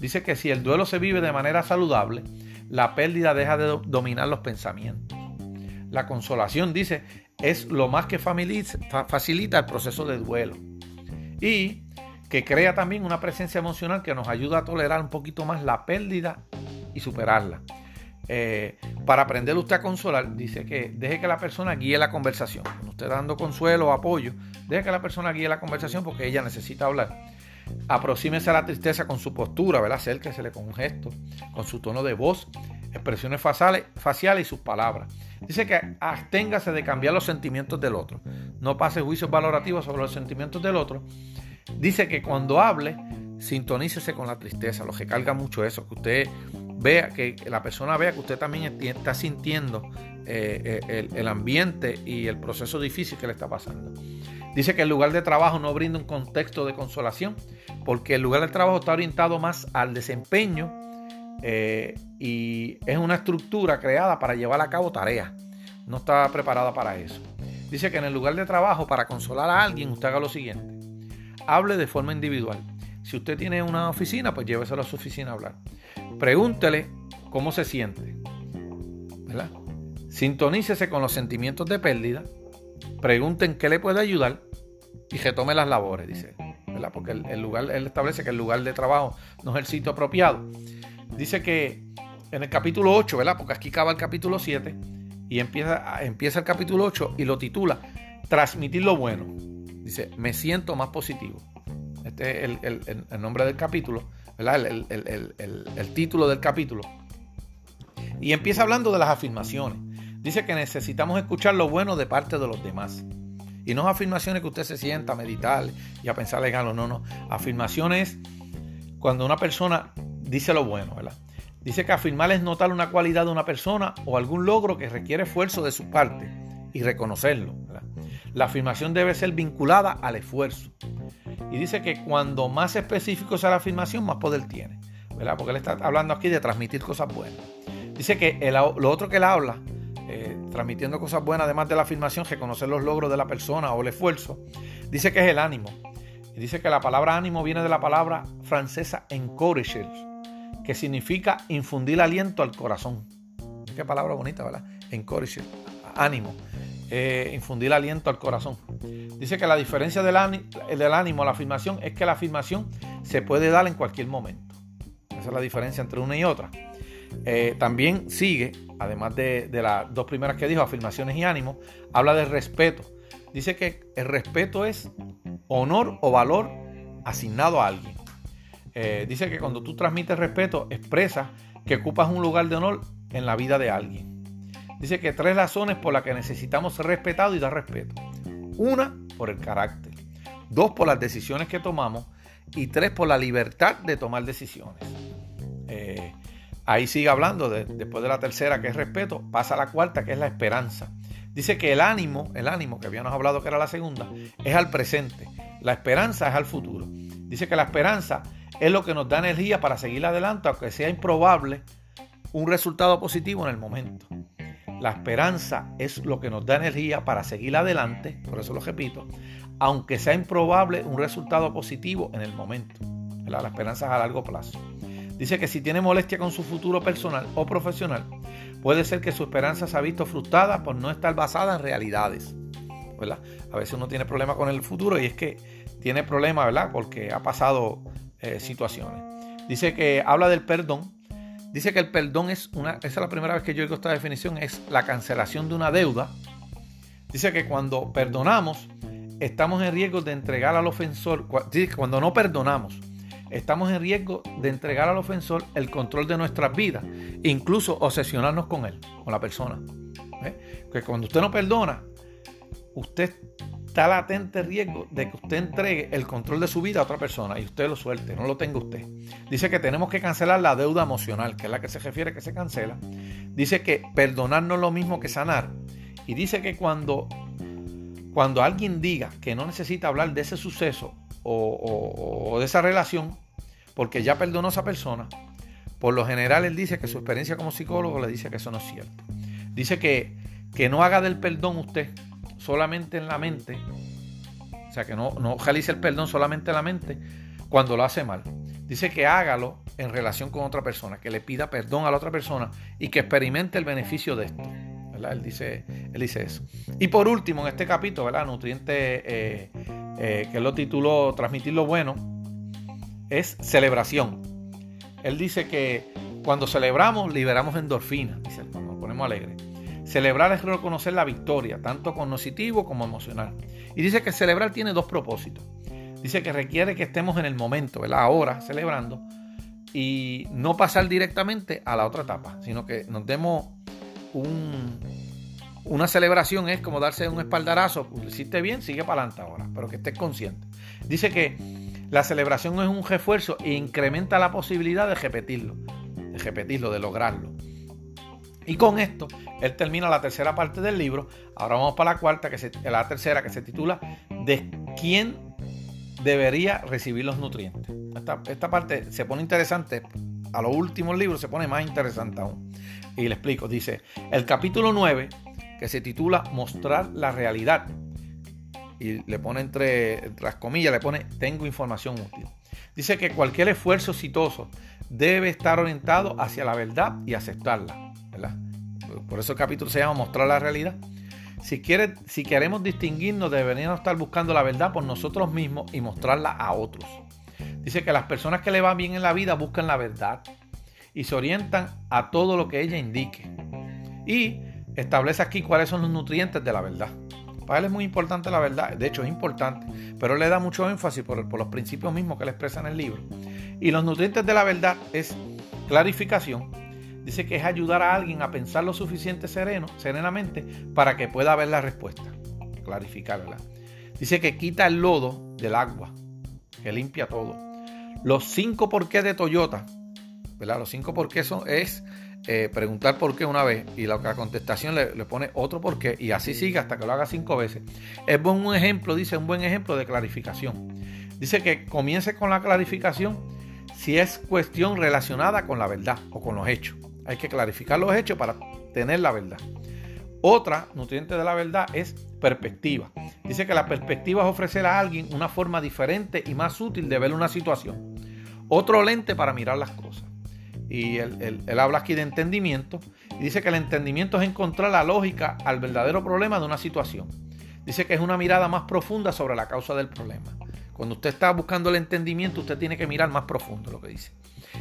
Dice que si el duelo se vive de manera saludable, la pérdida deja de dominar los pensamientos. La consolación, dice, es lo más que facilita el proceso de duelo. Y que crea también una presencia emocional que nos ayuda a tolerar un poquito más la pérdida y superarla. Eh, para aprender usted a consolar, dice que deje que la persona guíe la conversación. Cuando usted dando consuelo o apoyo, deje que la persona guíe la conversación porque ella necesita hablar. Aproxímese a la tristeza con su postura, ¿verdad? Acérquesele con un gesto, con su tono de voz, expresiones faciales, faciales y sus palabras. Dice que absténgase de cambiar los sentimientos del otro. No pase juicios valorativos sobre los sentimientos del otro. Dice que cuando hable, sintonícese con la tristeza. Lo que carga mucho eso, que usted vea, que la persona vea que usted también está sintiendo eh, eh, el, ambiente y el proceso difícil que le está pasando. Dice que el lugar de trabajo no brinda un contexto de consolación, porque el lugar de trabajo está orientado más al desempeño eh, y es una estructura creada para llevar a cabo tareas. No está preparada para eso. Dice que en el lugar de trabajo, para consolar a alguien, usted haga lo siguiente. Hable de forma individual. Si usted tiene una oficina, pues lléveselo a su oficina a hablar. Pregúntele cómo se siente. ¿verdad? Sintonícese con los sentimientos de pérdida. Pregunten qué le puede ayudar y retome las labores, dice. ¿verdad? Porque el, lugar, él establece que el lugar de trabajo no es el sitio apropiado. Dice que en el capítulo 8, ¿verdad? Porque aquí acaba el capítulo 7 y empieza, empieza el capítulo 8 y lo titula Transmitir lo bueno. Dice, me siento más positivo. Este es el, nombre del capítulo, El, título del capítulo. Y empieza hablando de las afirmaciones. Dice que necesitamos escuchar lo bueno de parte de los demás. Y no afirmaciones que usted se sienta a meditar y a pensar legal no, no. Afirmaciones cuando una persona dice lo bueno, ¿verdad? Dice que afirmar es notar una cualidad de una persona o algún logro que requiere esfuerzo de su parte y reconocerlo. La afirmación debe ser vinculada al esfuerzo. Y dice que cuando más específico sea la afirmación, más poder tiene. ¿verdad? Porque él está hablando aquí de transmitir cosas buenas. Dice que lo otro que él habla, eh, transmitiendo cosas buenas, además de la afirmación, reconocer los logros de la persona o el esfuerzo, dice que es el ánimo. Y dice que la palabra ánimo viene de la palabra francesa encourager, que significa infundir aliento al corazón. Qué palabra bonita, ¿verdad? Encourager, ánimo. Eh, infundir aliento al corazón. Dice que la diferencia del, ánimo, a la afirmación es que la afirmación se puede dar en cualquier momento. Esa es la diferencia entre una y otra. Eh, también sigue, además de, las dos primeras que dijo, afirmaciones y ánimo, habla del respeto. Dice que el respeto es honor o valor asignado a alguien. Eh, dice que cuando tú transmites respeto, expresa que ocupas un lugar de honor en la vida de alguien. Dice que tres razones por las que necesitamos ser respetados y dar respeto. Una, por el carácter. Dos, por las decisiones que tomamos. Y tres, por la libertad de tomar decisiones. Eh, ahí sigue hablando, después de la tercera, que es respeto, pasa a la cuarta, que es la esperanza. Dice que el ánimo, el ánimo que habíamos hablado que era la segunda, es al presente. La esperanza es al futuro. Dice que la esperanza es lo que nos da energía para seguir adelante, aunque sea improbable un resultado positivo en el momento. La esperanza es lo que nos da energía para seguir adelante, por eso lo repito, aunque sea improbable un resultado positivo en el momento. La esperanza es a largo plazo. Dice que si tiene molestia con su futuro personal o profesional, puede ser que su esperanza se ha visto frustrada por no estar basada en realidades. A veces uno tiene problemas con el futuro y es que tiene problemas, ¿verdad? Porque ha pasado eh, situaciones. Dice que habla del perdón. Dice que el perdón es una, esa es la primera vez que yo oigo esta definición, es la cancelación de una deuda. Dice que cuando perdonamos, estamos en riesgo de entregar al ofensor, cuando no perdonamos, estamos en riesgo de entregar al ofensor el control de nuestras vidas, incluso obsesionarnos con él, con la persona. Que cuando usted no perdona, usted está latente riesgo de que usted entregue el control de su vida a otra persona y usted lo suelte, no lo tenga usted. Dice que tenemos que cancelar la deuda emocional, que es la que se refiere que se cancela. Dice que perdonar no es lo mismo que sanar. Y dice que cuando, cuando alguien diga que no necesita hablar de ese suceso o, de esa relación, porque ya perdonó a esa persona, por lo general él dice que su experiencia como psicólogo le dice que eso no es cierto. Dice que, que no haga del perdón usted solamente en la mente, o sea que no, no realice el perdón solamente en la mente cuando lo hace mal. Dice que hágalo en relación con otra persona, que le pida perdón a la otra persona y que experimente el beneficio de esto. Él, dice, él dice eso. Y por último, en este capítulo, ¿verdad? Nutriente, eh, eh, que él lo tituló Transmitir lo bueno, es celebración. Él dice que cuando celebramos, liberamos endorfina, dice, cuando nos ponemos alegres. Celebrar es reconocer la victoria, tanto cognitivo como emocional. Y dice que celebrar tiene dos propósitos. Dice que requiere que estemos en el momento, ¿verdad? ahora, celebrando, y no pasar directamente a la otra etapa, sino que nos demos un, una celebración, es como darse un espaldarazo, pues, lo hiciste bien, sigue para adelante ahora, pero que estés consciente. Dice que la celebración es un refuerzo e incrementa la posibilidad de repetirlo, de repetirlo, de lograrlo. Y con esto, él termina la tercera parte del libro. Ahora vamos para la cuarta, que la tercera, que se titula ¿De quién debería recibir los nutrientes? Esta, parte se pone interesante. A los últimos libros se pone más interesante aún. Y le explico. Dice, el capítulo 9, que se titula Mostrar la realidad. Y le pone entre, entre las comillas, le pone Tengo información útil. Dice que cualquier esfuerzo exitoso debe estar orientado hacia la verdad y aceptarla por eso el capítulo se llama Mostrar la realidad. Si, queremos distinguirnos, deberíamos estar buscando la verdad por nosotros mismos y mostrarla a otros. Dice que las personas que le van bien en la vida buscan la verdad y se orientan a todo lo que ella indique. Y establece aquí cuáles son los nutrientes de la verdad. Para él es muy importante la verdad, de hecho es importante, pero él le da mucho énfasis por, por los principios mismos que él expresa en el libro. Y los nutrientes de la verdad es clarificación, Dice que es ayudar a alguien a pensar lo suficiente sereno, serenamente para que pueda ver la respuesta, clarificarla. Dice que quita el lodo del agua, que limpia todo. Los cinco por qué de Toyota, ¿verdad? Los cinco por qué son, es eh, preguntar por qué una vez y la, contestación le, le, pone otro por qué y así sigue hasta que lo haga cinco veces. Es un ejemplo, dice, un buen ejemplo de clarificación. Dice que comience con la clarificación si es cuestión relacionada con la verdad o con los hechos. Hay que clarificar los hechos para tener la verdad. Otra nutriente de la verdad es perspectiva. Dice que la perspectiva es ofrecer a alguien una forma diferente y más útil de ver una situación. Otro lente para mirar las cosas. Y él, habla aquí de entendimiento. Y dice que el entendimiento es encontrar la lógica al verdadero problema de una situación. Dice que es una mirada más profunda sobre la causa del problema. Cuando usted está buscando el entendimiento, usted tiene que mirar más profundo lo que dice.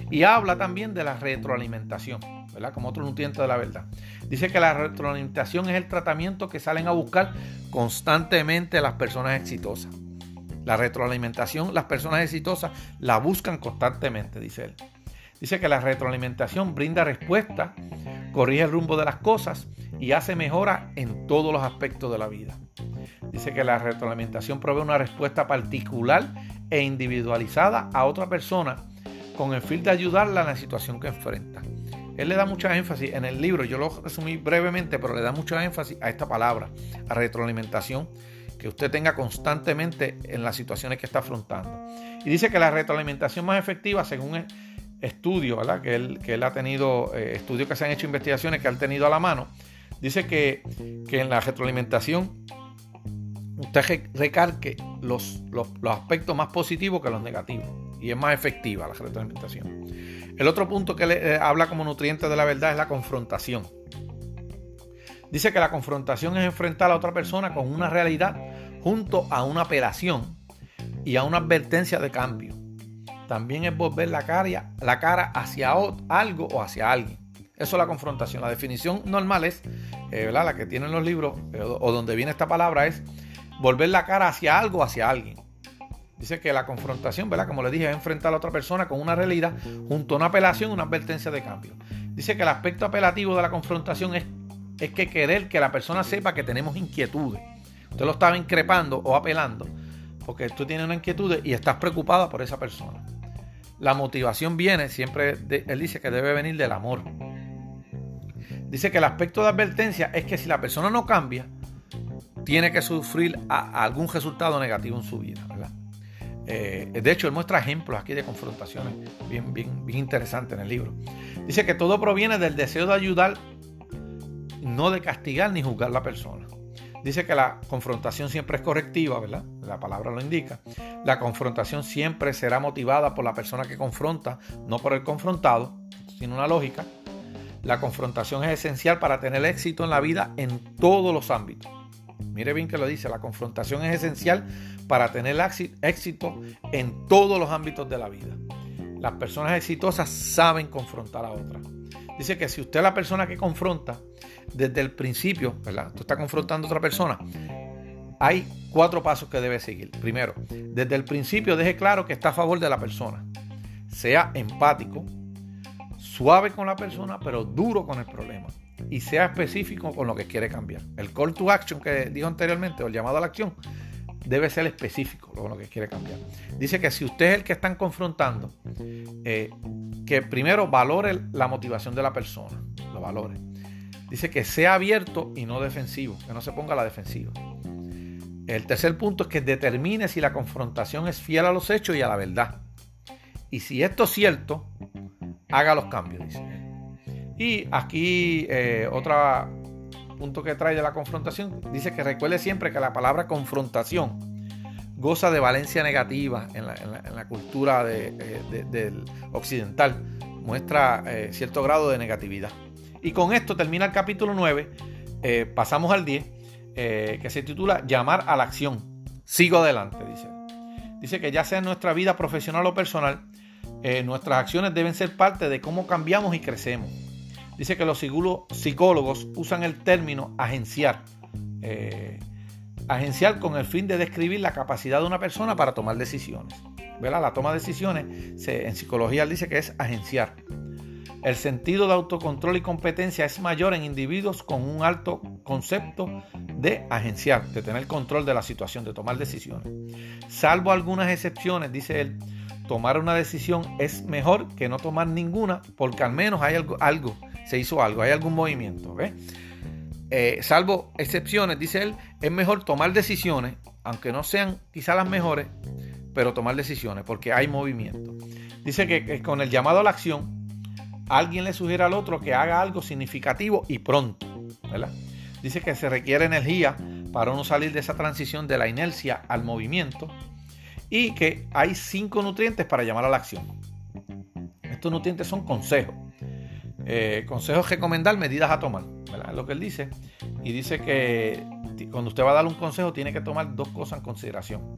Y habla también de la retroalimentación, ¿verdad? Como otro nutriente de la verdad. Dice que la retroalimentación es el tratamiento que salen a buscar constantemente las personas exitosas. La retroalimentación, las personas exitosas la buscan constantemente, dice él. Dice que la retroalimentación brinda respuesta, corrige el rumbo de las cosas y hace mejora en todos los aspectos de la vida. Dice que la retroalimentación provee una respuesta particular e individualizada a otra persona con el fin de ayudarla en la situación que enfrenta. Él le da mucha énfasis en el libro, yo lo resumí brevemente, pero le da mucha énfasis a esta palabra, a retroalimentación, que usted tenga constantemente en las situaciones que está afrontando. Y dice que la retroalimentación más efectiva, según estudios que, él, que él ha tenido, eh, estudios que se han hecho, investigaciones que ha tenido a la mano, Dice que, en la retroalimentación usted recargue los, los, aspectos más positivos que los negativos y es más efectiva la retroalimentación. El otro punto que le eh, habla como nutriente de la verdad es la confrontación. Dice que la confrontación es enfrentar a otra persona con una realidad junto a una apelación y a una advertencia de cambio. También es volver la cara, la cara hacia algo o hacia alguien. Eso es la confrontación. La definición normal es, eh, la que tienen los libros, eh, o donde viene esta palabra, es volver la cara hacia algo o hacia alguien. Dice que la confrontación, ¿verdad? Como le dije, es enfrentar a la otra persona con una realidad junto a una apelación, una advertencia de cambio. Dice que el aspecto apelativo de la confrontación es, es que querer que la persona sepa que tenemos inquietudes. Usted lo estaba increpando o apelando porque tú tienes una inquietud y estás preocupada por esa persona. La motivación viene, siempre él dice que debe venir del amor. Dice que el aspecto de advertencia es que si la persona no cambia, tiene que sufrir algún resultado negativo en su vida. Eh, de hecho, él muestra ejemplos aquí de confrontaciones bien, bien, bien interesantes en el libro. Dice que todo proviene del deseo de ayudar, no de castigar ni juzgar a la persona. Dice que la confrontación siempre es correctiva, ¿verdad? La palabra lo indica. La confrontación siempre será motivada por la persona que confronta, no por el confrontado, sino una lógica. La confrontación es esencial para tener éxito en la vida en todos los ámbitos. Mire bien que lo dice, la confrontación es esencial para tener éxito en todos los ámbitos de la vida. Las personas exitosas saben confrontar a otras. Dice que si usted es la persona que confronta, desde el principio, ¿verdad? Tú estás confrontando a otra persona. Hay cuatro pasos que debe seguir. Primero, desde el principio deje claro que está a favor de la persona. Sea empático, suave con la persona, pero duro con el problema. Y sea específico con lo que quiere cambiar. El call to action que dijo anteriormente, o el llamado a la acción, debe ser específico lo que quiere cambiar. Dice que si usted es el que están confrontando, eh, que primero valore la motivación de la persona, lo valore. Dice que sea abierto y no defensivo, que no se ponga a la defensiva. El tercer punto es que determine si la confrontación es fiel a los hechos y a la verdad. Y si esto es cierto, haga los cambios, dice. Y aquí eh, otro punto que trae de la confrontación, dice que recuerde siempre que la palabra confrontación goza de valencia negativa en la, cultura eh, del occidental, muestra eh, cierto grado de negatividad. Y con esto termina el capítulo 9, eh, pasamos al 10, eh, que se titula Llamar a la acción. Sigo adelante, dice. Dice que ya sea en nuestra vida profesional o personal, nuestras acciones deben ser parte de cómo cambiamos y crecemos. Dice que los psicólogos usan el término agenciar. agenciar con el fin de describir la capacidad de una persona para tomar decisiones. ¿Verdad? La toma de decisiones en psicología dice que es agenciar. El sentido de autocontrol y competencia es mayor en individuos con un alto concepto de agenciar, de tener control de la situación, de tomar decisiones. Salvo algunas excepciones, dice él, tomar una decisión es mejor que no tomar ninguna porque al menos hay algo se hizo algo, hay algún movimiento. Eh, salvo excepciones, dice él, es mejor tomar decisiones, aunque no sean quizás las mejores, pero tomar decisiones porque hay movimiento. Dice que con el llamado a la acción, alguien le sugiere al otro que haga algo significativo y pronto. Dice que se requiere energía para no salir de esa transición de la inercia al movimiento y que hay cinco nutrientes para llamar a la acción. Estos nutrientes son consejos. Eh, consejos recomendar, medidas a tomar. Es lo que él dice. Y dice que cuando usted va a dar un consejo tiene que tomar dos cosas en consideración.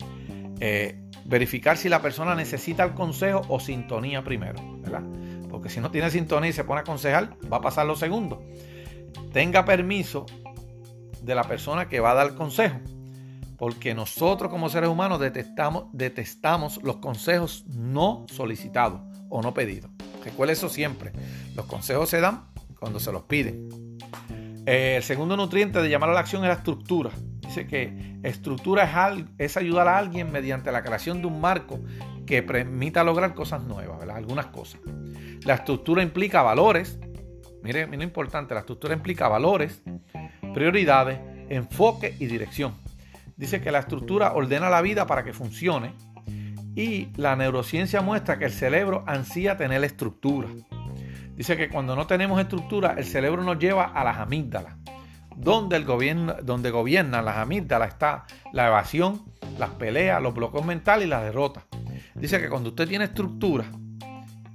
Eh, verificar si la persona necesita el consejo o sintonía primero. ¿verdad? porque si no tiene sintonía y se pone a aconsejar, va a pasar lo segundo. Tenga permiso de la persona que va a dar consejo, porque nosotros como seres humanos detestamos, detestamos los consejos no solicitados o no pedidos. Recuerde eso siempre. Los consejos se dan cuando se los piden. El segundo nutriente de llamar a la acción es la estructura. Dice que estructura es, ayudar a alguien mediante la creación de un marco que permita lograr cosas nuevas, algunas cosas. La estructura implica valores. Mire, mire importante, la estructura implica valores, prioridades, enfoque y dirección. Dice que la estructura ordena la vida para que funcione y la neurociencia muestra que el cerebro ansía tener estructura. Dice que cuando no tenemos estructura, el cerebro nos lleva a las amígdalas. donde, el gobierno, donde gobiernan las amígdalas está la evasión, las peleas, los bloqueos mentales y las derrotas. Dice que cuando usted tiene estructura,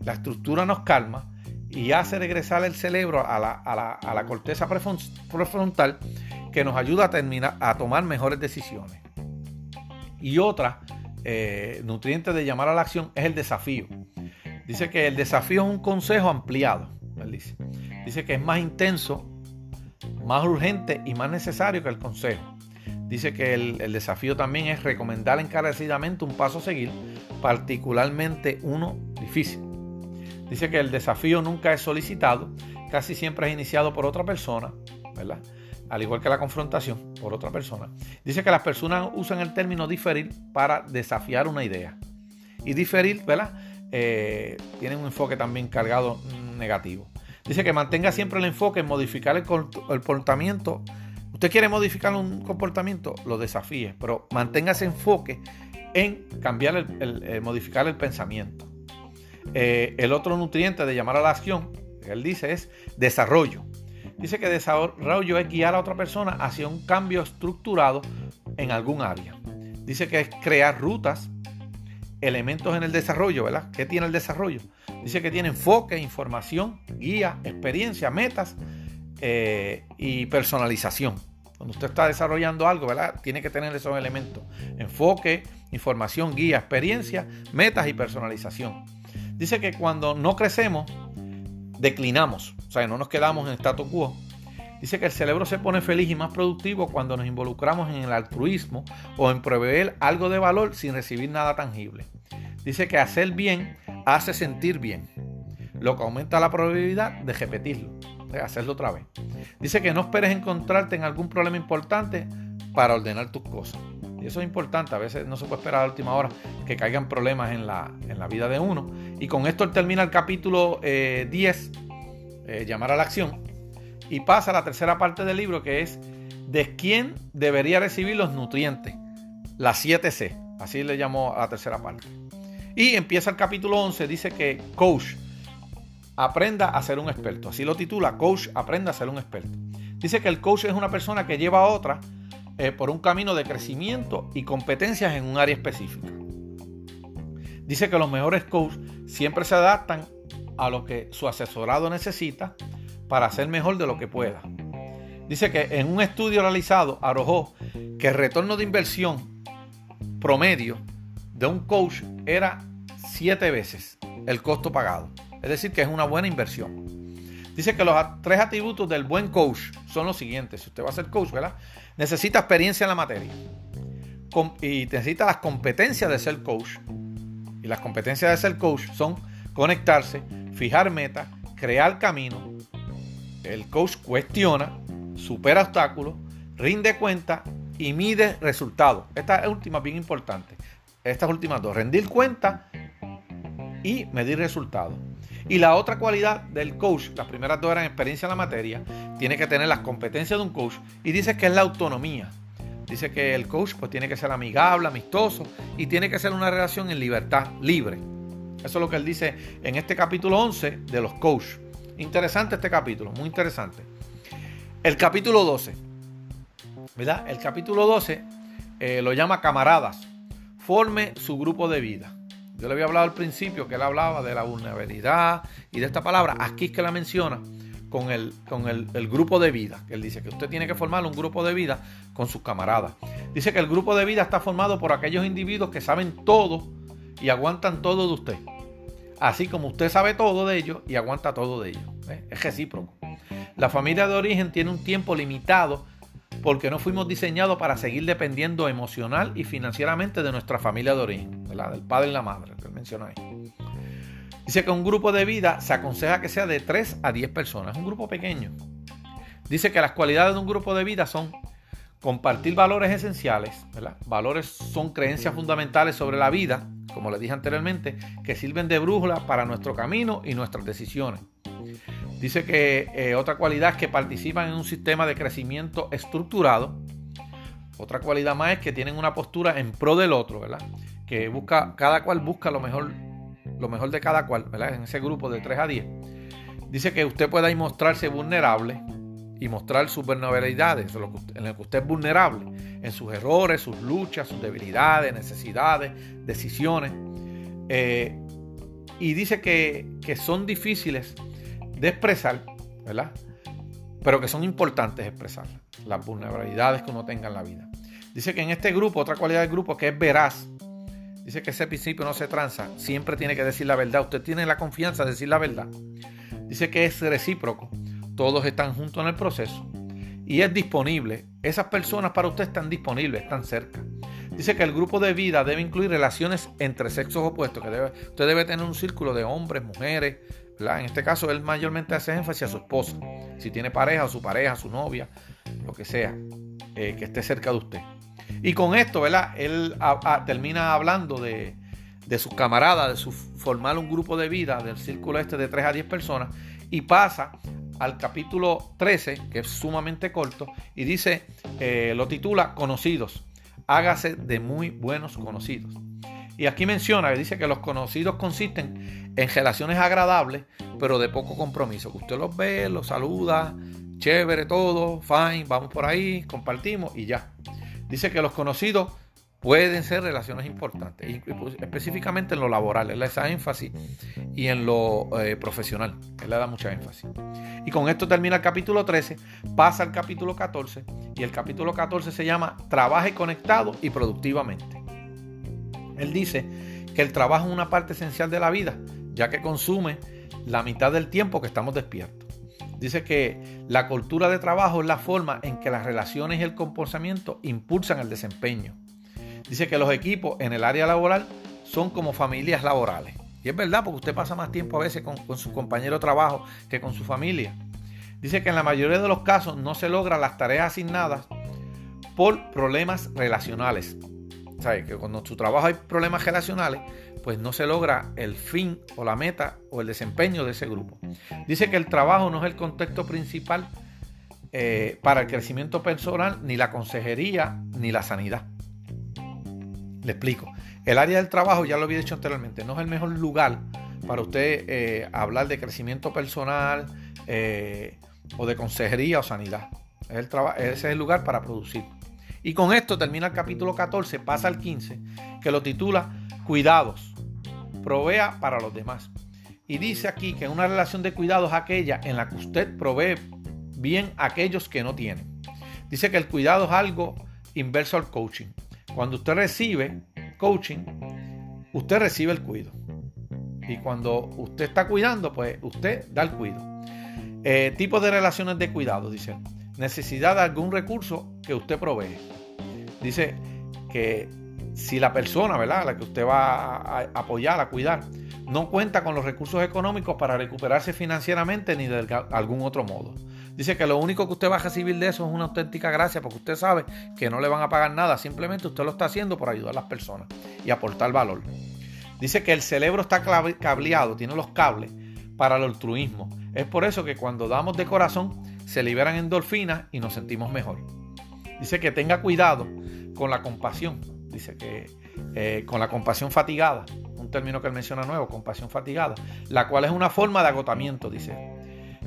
la estructura nos calma y hace regresar el cerebro a la, corteza prefrontal que nos ayuda a, terminar, a tomar mejores decisiones. Y otra eh, nutriente de llamar a la acción es el desafío. Dice que el desafío es un consejo ampliado. Dice. dice que es más intenso, más urgente y más necesario que el consejo. Dice que el, desafío también es recomendar encarecidamente un paso a seguir, particularmente uno difícil. Dice que el desafío nunca es solicitado, casi siempre es iniciado por otra persona, ¿verdad? Al igual que la confrontación por otra persona. Dice que las personas usan el término diferir para desafiar una idea. Y diferir, ¿verdad? Eh, tiene un enfoque también cargado negativo. Dice que mantenga siempre el enfoque en modificar el, comportamiento. Usted quiere modificar un comportamiento, lo desafíe, pero mantenga ese enfoque en cambiar el, modificar el pensamiento. Eh, el otro nutriente de llamar a la acción, él dice, es desarrollo. Dice que desarrollo es guiar a otra persona hacia un cambio estructurado en algún área. Dice que es crear rutas, elementos en el desarrollo, ¿verdad? ¿Qué tiene el desarrollo? Dice que tiene enfoque, información, guía, experiencia, metas eh, y personalización. Cuando usted está desarrollando algo, ¿verdad? Tiene que tener esos elementos. Enfoque, información, guía, experiencia, metas y personalización. Dice que cuando no crecemos, declinamos, o sea, no nos quedamos en status quo. Dice que el cerebro se pone feliz y más productivo cuando nos involucramos en el altruismo o en proveer algo de valor sin recibir nada tangible. Dice que hacer bien hace sentir bien, lo que aumenta la probabilidad de repetirlo, de hacerlo otra vez. Dice que no esperes encontrarte en algún problema importante para ordenar tus cosas. Y eso es importante, a veces no se puede esperar a la última hora que caigan problemas en la, en la vida de uno. Y con esto termina el capítulo 10, eh, eh, llamar a la acción, y pasa a la tercera parte del libro que es de quién debería recibir los nutrientes, la 7C, así le llamó a la tercera parte. Y empieza el capítulo 11, dice que coach aprenda a ser un experto, así lo titula, coach aprenda a ser un experto. Dice que el coach es una persona que lleva a otra eh, por un camino de crecimiento y competencias en un área específica. Dice que los mejores coaches siempre se adaptan a lo que su asesorado necesita para hacer mejor de lo que pueda. Dice que en un estudio realizado arrojó que el retorno de inversión promedio de un coach era siete veces el costo pagado. Es decir, que es una buena inversión. Dice que los tres atributos del buen coach son los siguientes. Si usted va a ser coach, ¿verdad? Necesita experiencia en la materia. Y necesita las competencias de ser coach. Y las competencias de ser coach son conectarse, fijar metas, crear camino. El coach cuestiona, supera obstáculos, rinde cuenta y mide resultados. Esta última es bien importante. Estas últimas dos, rendir cuenta y medir resultados. Y la otra cualidad del coach, las primeras dos eran experiencia en la materia, tiene que tener las competencias de un coach y dice que es la autonomía. Dice que el coach pues tiene que ser amigable, amistoso y tiene que ser una relación en libertad, libre. Eso es lo que él dice en este capítulo 11 de los coaches. Interesante este capítulo, muy interesante. El capítulo 12, ¿verdad? El capítulo 12 eh, lo llama camaradas. Forme su grupo de vida. Yo le había hablado al principio que él hablaba de la vulnerabilidad y de esta palabra. Aquí es que la menciona con, el, con el, grupo de vida. Él dice que usted tiene que formar un grupo de vida con sus camaradas. Dice que el grupo de vida está formado por aquellos individuos que saben todo y aguantan todo de usted. Así como usted sabe todo de ellos y aguanta todo de ellos. Es recíproco. La familia de origen tiene un tiempo limitado porque no fuimos diseñados para seguir dependiendo emocional y financieramente de nuestra familia de origen, del padre y la madre, que menciona ahí. Dice que un grupo de vida se aconseja que sea de 3 a 10 personas, un grupo pequeño. Dice que las cualidades de un grupo de vida son compartir valores esenciales, valores son creencias fundamentales sobre la vida, como les dije anteriormente, que sirven de brújula para nuestro camino y nuestras decisiones. Dice que eh, otra cualidad es que participan en un sistema de crecimiento estructurado. Otra cualidad más es que tienen una postura en pro del otro, ¿verdad? Que busca, cada cual busca lo mejor, lo mejor de cada cual, ¿verdad? En ese grupo de 3 a 10. Dice que usted pueda mostrarse vulnerable y mostrar sus vulnerabilidades, en lo que usted es vulnerable, en sus errores, sus luchas, sus debilidades, necesidades, decisiones. Eh, y dice que, que son difíciles de expresar, ¿verdad? Pero que son importantes expresar las vulnerabilidades que uno tenga en la vida. Dice que en este grupo, otra cualidad del grupo que es veraz, dice que ese principio no se tranza, siempre tiene que decir la verdad. Usted tiene la confianza de decir la verdad. Dice que es recíproco, todos están juntos en el proceso y es disponible. Esas personas para usted están disponibles, están cerca. Dice que el grupo de vida debe incluir relaciones entre sexos opuestos, que debe, usted debe tener un círculo de hombres, mujeres, en este caso él mayormente hace énfasis a su esposa, si tiene pareja o su pareja, su novia, lo que sea, eh, que esté cerca de usted. Y con esto, ¿verdad? Él termina hablando de, de sus camaradas, de su, formar un grupo de vida del círculo este de 3 a 10 personas y pasa al capítulo 13, que es sumamente corto, y dice, eh, lo titula Conocidos, hágase de muy buenos conocidos. Y aquí menciona que dice que los conocidos consisten en relaciones agradables, pero de poco compromiso. Usted los ve, los saluda, chévere todo, fine, vamos por ahí, compartimos y ya. Dice que los conocidos pueden ser relaciones importantes, pues, específicamente en lo laboral, él le da énfasis, y en lo eh, profesional, él le da mucha énfasis. Y con esto termina el capítulo 13, pasa al capítulo 14, y el capítulo 14 se llama Trabaje conectado y productivamente. Él dice que el trabajo es una parte esencial de la vida, ya que consume la mitad del tiempo que estamos despiertos. Dice que la cultura de trabajo es la forma en que las relaciones y el comportamiento impulsan el desempeño. Dice que los equipos en el área laboral son como familias laborales. Y es verdad, porque usted pasa más tiempo a veces con, su compañero de trabajo que con su familia. Dice que en la mayoría de los casos no se logran las tareas asignadas por problemas relacionales que cuando su trabajo hay problemas relacionales, pues no se logra el fin o la meta o el desempeño de ese grupo. Dice que el trabajo no es el contexto principal eh, para el crecimiento personal, ni la consejería, ni la sanidad. Le explico. El área del trabajo, ya lo había dicho anteriormente, no es el mejor lugar para usted eh, hablar de crecimiento personal eh, o de consejería o sanidad. el ese es el lugar para producir. Y con esto termina el capítulo 14, pasa al 15, que lo titula Cuidados, provea para los demás. Y dice aquí que una relación de cuidados es aquella en la que usted provee bien a aquellos que no tienen. Dice que el cuidado es algo inverso al coaching. Cuando usted recibe coaching, usted recibe el cuido. Y cuando usted está cuidando, pues usted da el cuido. Eh, tipo de relaciones de cuidado, dice. Necesidad de algún recurso que usted provee. Dice que si la persona, ¿verdad? La que usted va a apoyar, a cuidar, no cuenta con los recursos económicos para recuperarse financieramente ni de algún otro modo. Dice que lo único que usted va a recibir de eso es una auténtica gracia porque usted sabe que no le van a pagar nada, simplemente usted lo está haciendo por ayudar a las personas y aportar valor. Dice que el cerebro está cableado, tiene los cables para el altruismo. Es por eso que cuando damos de corazón se liberan endorfinas y nos sentimos mejor. Dice que tenga cuidado con la compasión. Dice que eh, con la compasión fatigada, un término que él menciona nuevo, compasión fatigada, la cual es una forma de agotamiento, dice.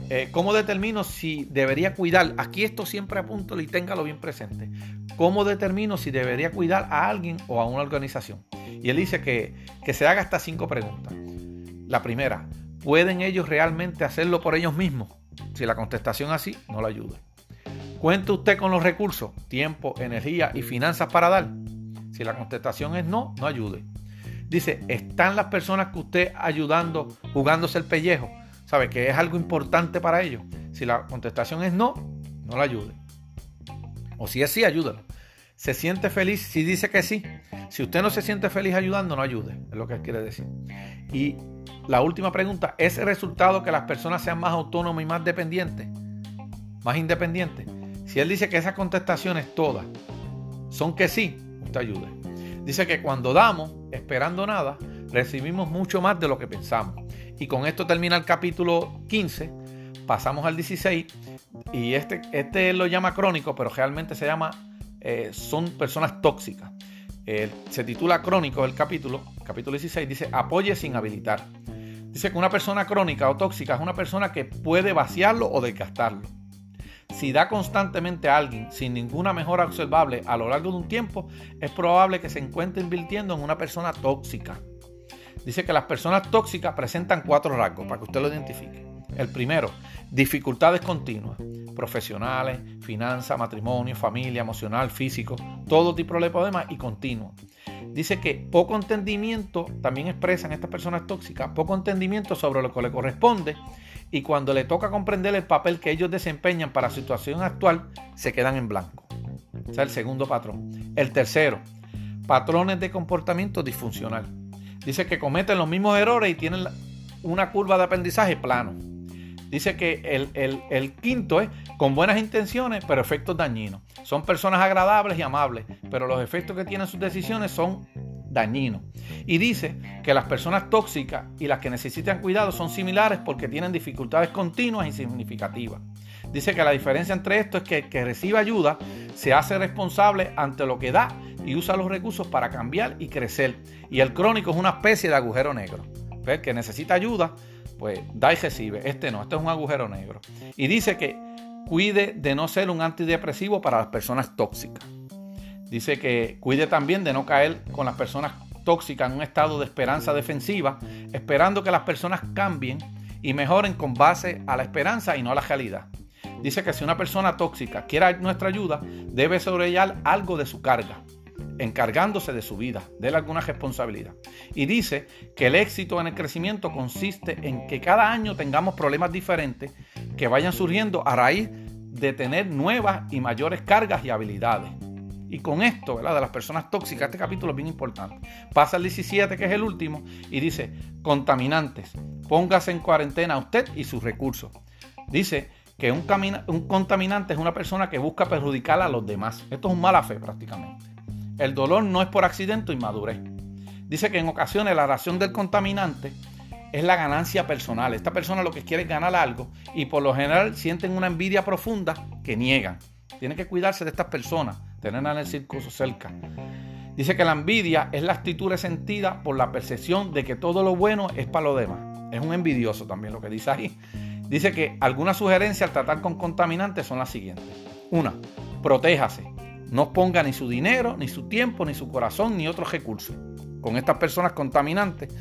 Eh, ¿Cómo determino si debería cuidar? Aquí esto siempre apunto y téngalo bien presente. ¿Cómo determino si debería cuidar a alguien o a una organización? Y él dice que, que se haga estas cinco preguntas. La primera, ¿pueden ellos realmente hacerlo por ellos mismos? Si la contestación así, no la ayuda. ¿Cuenta usted con los recursos, tiempo, energía y finanzas para dar? Si la contestación es no, no ayude. Dice, ¿están las personas que usted ayudando jugándose el pellejo? ¿Sabe que es algo importante para ellos? Si la contestación es no, no la ayude. O si es sí, ayúdalo. ¿Se siente feliz si dice que sí? Si usted no se siente feliz ayudando, no ayude. Es lo que quiere decir. Y la última pregunta, ¿es el resultado que las personas sean más autónomas y más dependientes? Más independientes. Si él dice que esas contestaciones todas son que sí, usted ayude. Dice que cuando damos, esperando nada, recibimos mucho más de lo que pensamos. Y con esto termina el capítulo 15. Pasamos al 16. Y este, este lo llama crónico, pero realmente se llama, eh, son personas tóxicas. se titula crónico el capítulo, capítulo 16, dice apoye sin habilitar. Dice que una persona crónica o tóxica es una persona que puede vaciarlo o desgastarlo. si da constantemente a alguien sin ninguna mejora observable a lo largo de un tiempo, es probable que se encuentre invirtiendo en una persona tóxica. Dice que las personas tóxicas presentan cuatro rasgos para que usted lo identifique. El primero, dificultades continuas, profesionales, finanzas, matrimonio, familia, emocional, físico, todo tipo de problemas y continuos. Dice que poco entendimiento, también expresan estas personas tóxicas, poco entendimiento sobre lo que le corresponde y cuando le toca comprender el papel que ellos desempeñan para la situación actual, se quedan en blanco. Ese es el segundo patrón. El tercero, patrones de comportamiento disfuncional. Dice que cometen los mismos errores y tienen una curva de aprendizaje plano. Dice que el, el, quinto es con buenas intenciones, pero efectos dañinos. Son personas agradables y amables, pero los efectos que tienen sus decisiones son dañinos. Y dice que las personas tóxicas y las que necesitan cuidado son similares porque tienen dificultades continuas y significativas. Dice que la diferencia entre esto es que el que recibe ayuda se hace responsable ante lo que da y usa los recursos para cambiar y crecer. Y el crónico es una especie de agujero negro. El que necesita ayuda pues da y recibe. Este no, este es un agujero negro. Y dice que cuide de no ser un antidepresivo para las personas tóxicas. Dice que cuide también de no caer con las personas tóxicas en un estado de esperanza defensiva, esperando que las personas cambien y mejoren con base a la esperanza y no a la realidad. Dice que si una persona tóxica quiere nuestra ayuda, debe sobrellevar algo de su carga encargándose de su vida, de alguna responsabilidad. Y dice que el éxito en el crecimiento consiste en que cada año tengamos problemas diferentes que vayan surgiendo a raíz de tener nuevas y mayores cargas y habilidades. Y con esto, ¿verdad? De las personas tóxicas, este capítulo es bien importante. Pasa el 17, que es el último, y dice, contaminantes, póngase en cuarentena usted y sus recursos. Dice que un, un contaminante es una persona que busca perjudicar a los demás. Esto es un mala fe prácticamente. El dolor no es por accidente o inmadurez. Dice que en ocasiones la ración del contaminante es la ganancia personal. Esta persona lo que quiere es ganar algo y por lo general sienten una envidia profunda que niegan. Tiene que cuidarse de estas personas, tenerlas en el circuito cerca. Dice que la envidia es la actitud resentida por la percepción de que todo lo bueno es para lo demás. Es un envidioso también lo que dice ahí. Dice que algunas sugerencias al tratar con contaminantes son las siguientes. Una, protéjase. No ponga ni su dinero, ni su tiempo, ni su corazón, ni otros recursos con estas personas contaminantes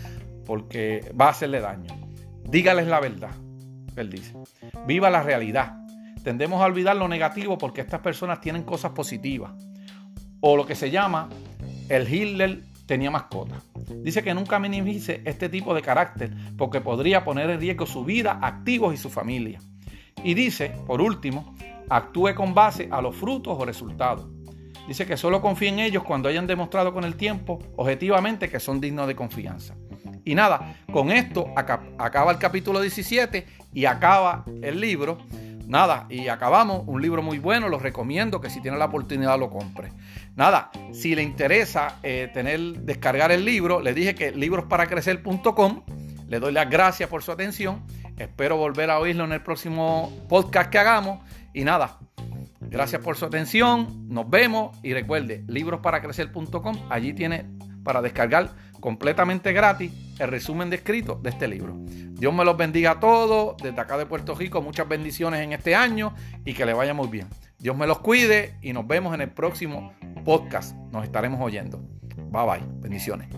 porque va a hacerle daño. Dígales la verdad, él dice. Viva la realidad. Tendemos a olvidar lo negativo porque estas personas tienen cosas positivas. O lo que se llama el Hitler tenía mascota. Dice que nunca minimice este tipo de carácter porque podría poner en riesgo su vida, activos y su familia. Y dice, por último, actúe con base a los frutos o resultados. Dice que solo confíe en ellos cuando hayan demostrado con el tiempo objetivamente que son dignos de confianza. Y nada, con esto acaba el capítulo 17 y acaba el libro. Nada, y acabamos un libro muy bueno, lo recomiendo que si tiene la oportunidad lo compre. Nada, si le interesa eh, tener, descargar el libro, le dije que librosparacrecer.com. Le doy las gracias por su atención. Espero volver a oírlo en el próximo podcast que hagamos. Y nada, Gracias por su atención. Nos vemos y recuerde, librosparacrecer.com. Allí tiene para descargar completamente gratis el resumen descrito de este libro. Dios me los bendiga a todos. Desde acá de Puerto Rico, muchas bendiciones en este año y que le vaya muy bien. Dios me los cuide y nos vemos en el próximo podcast. Nos estaremos oyendo. Bye bye. Bendiciones.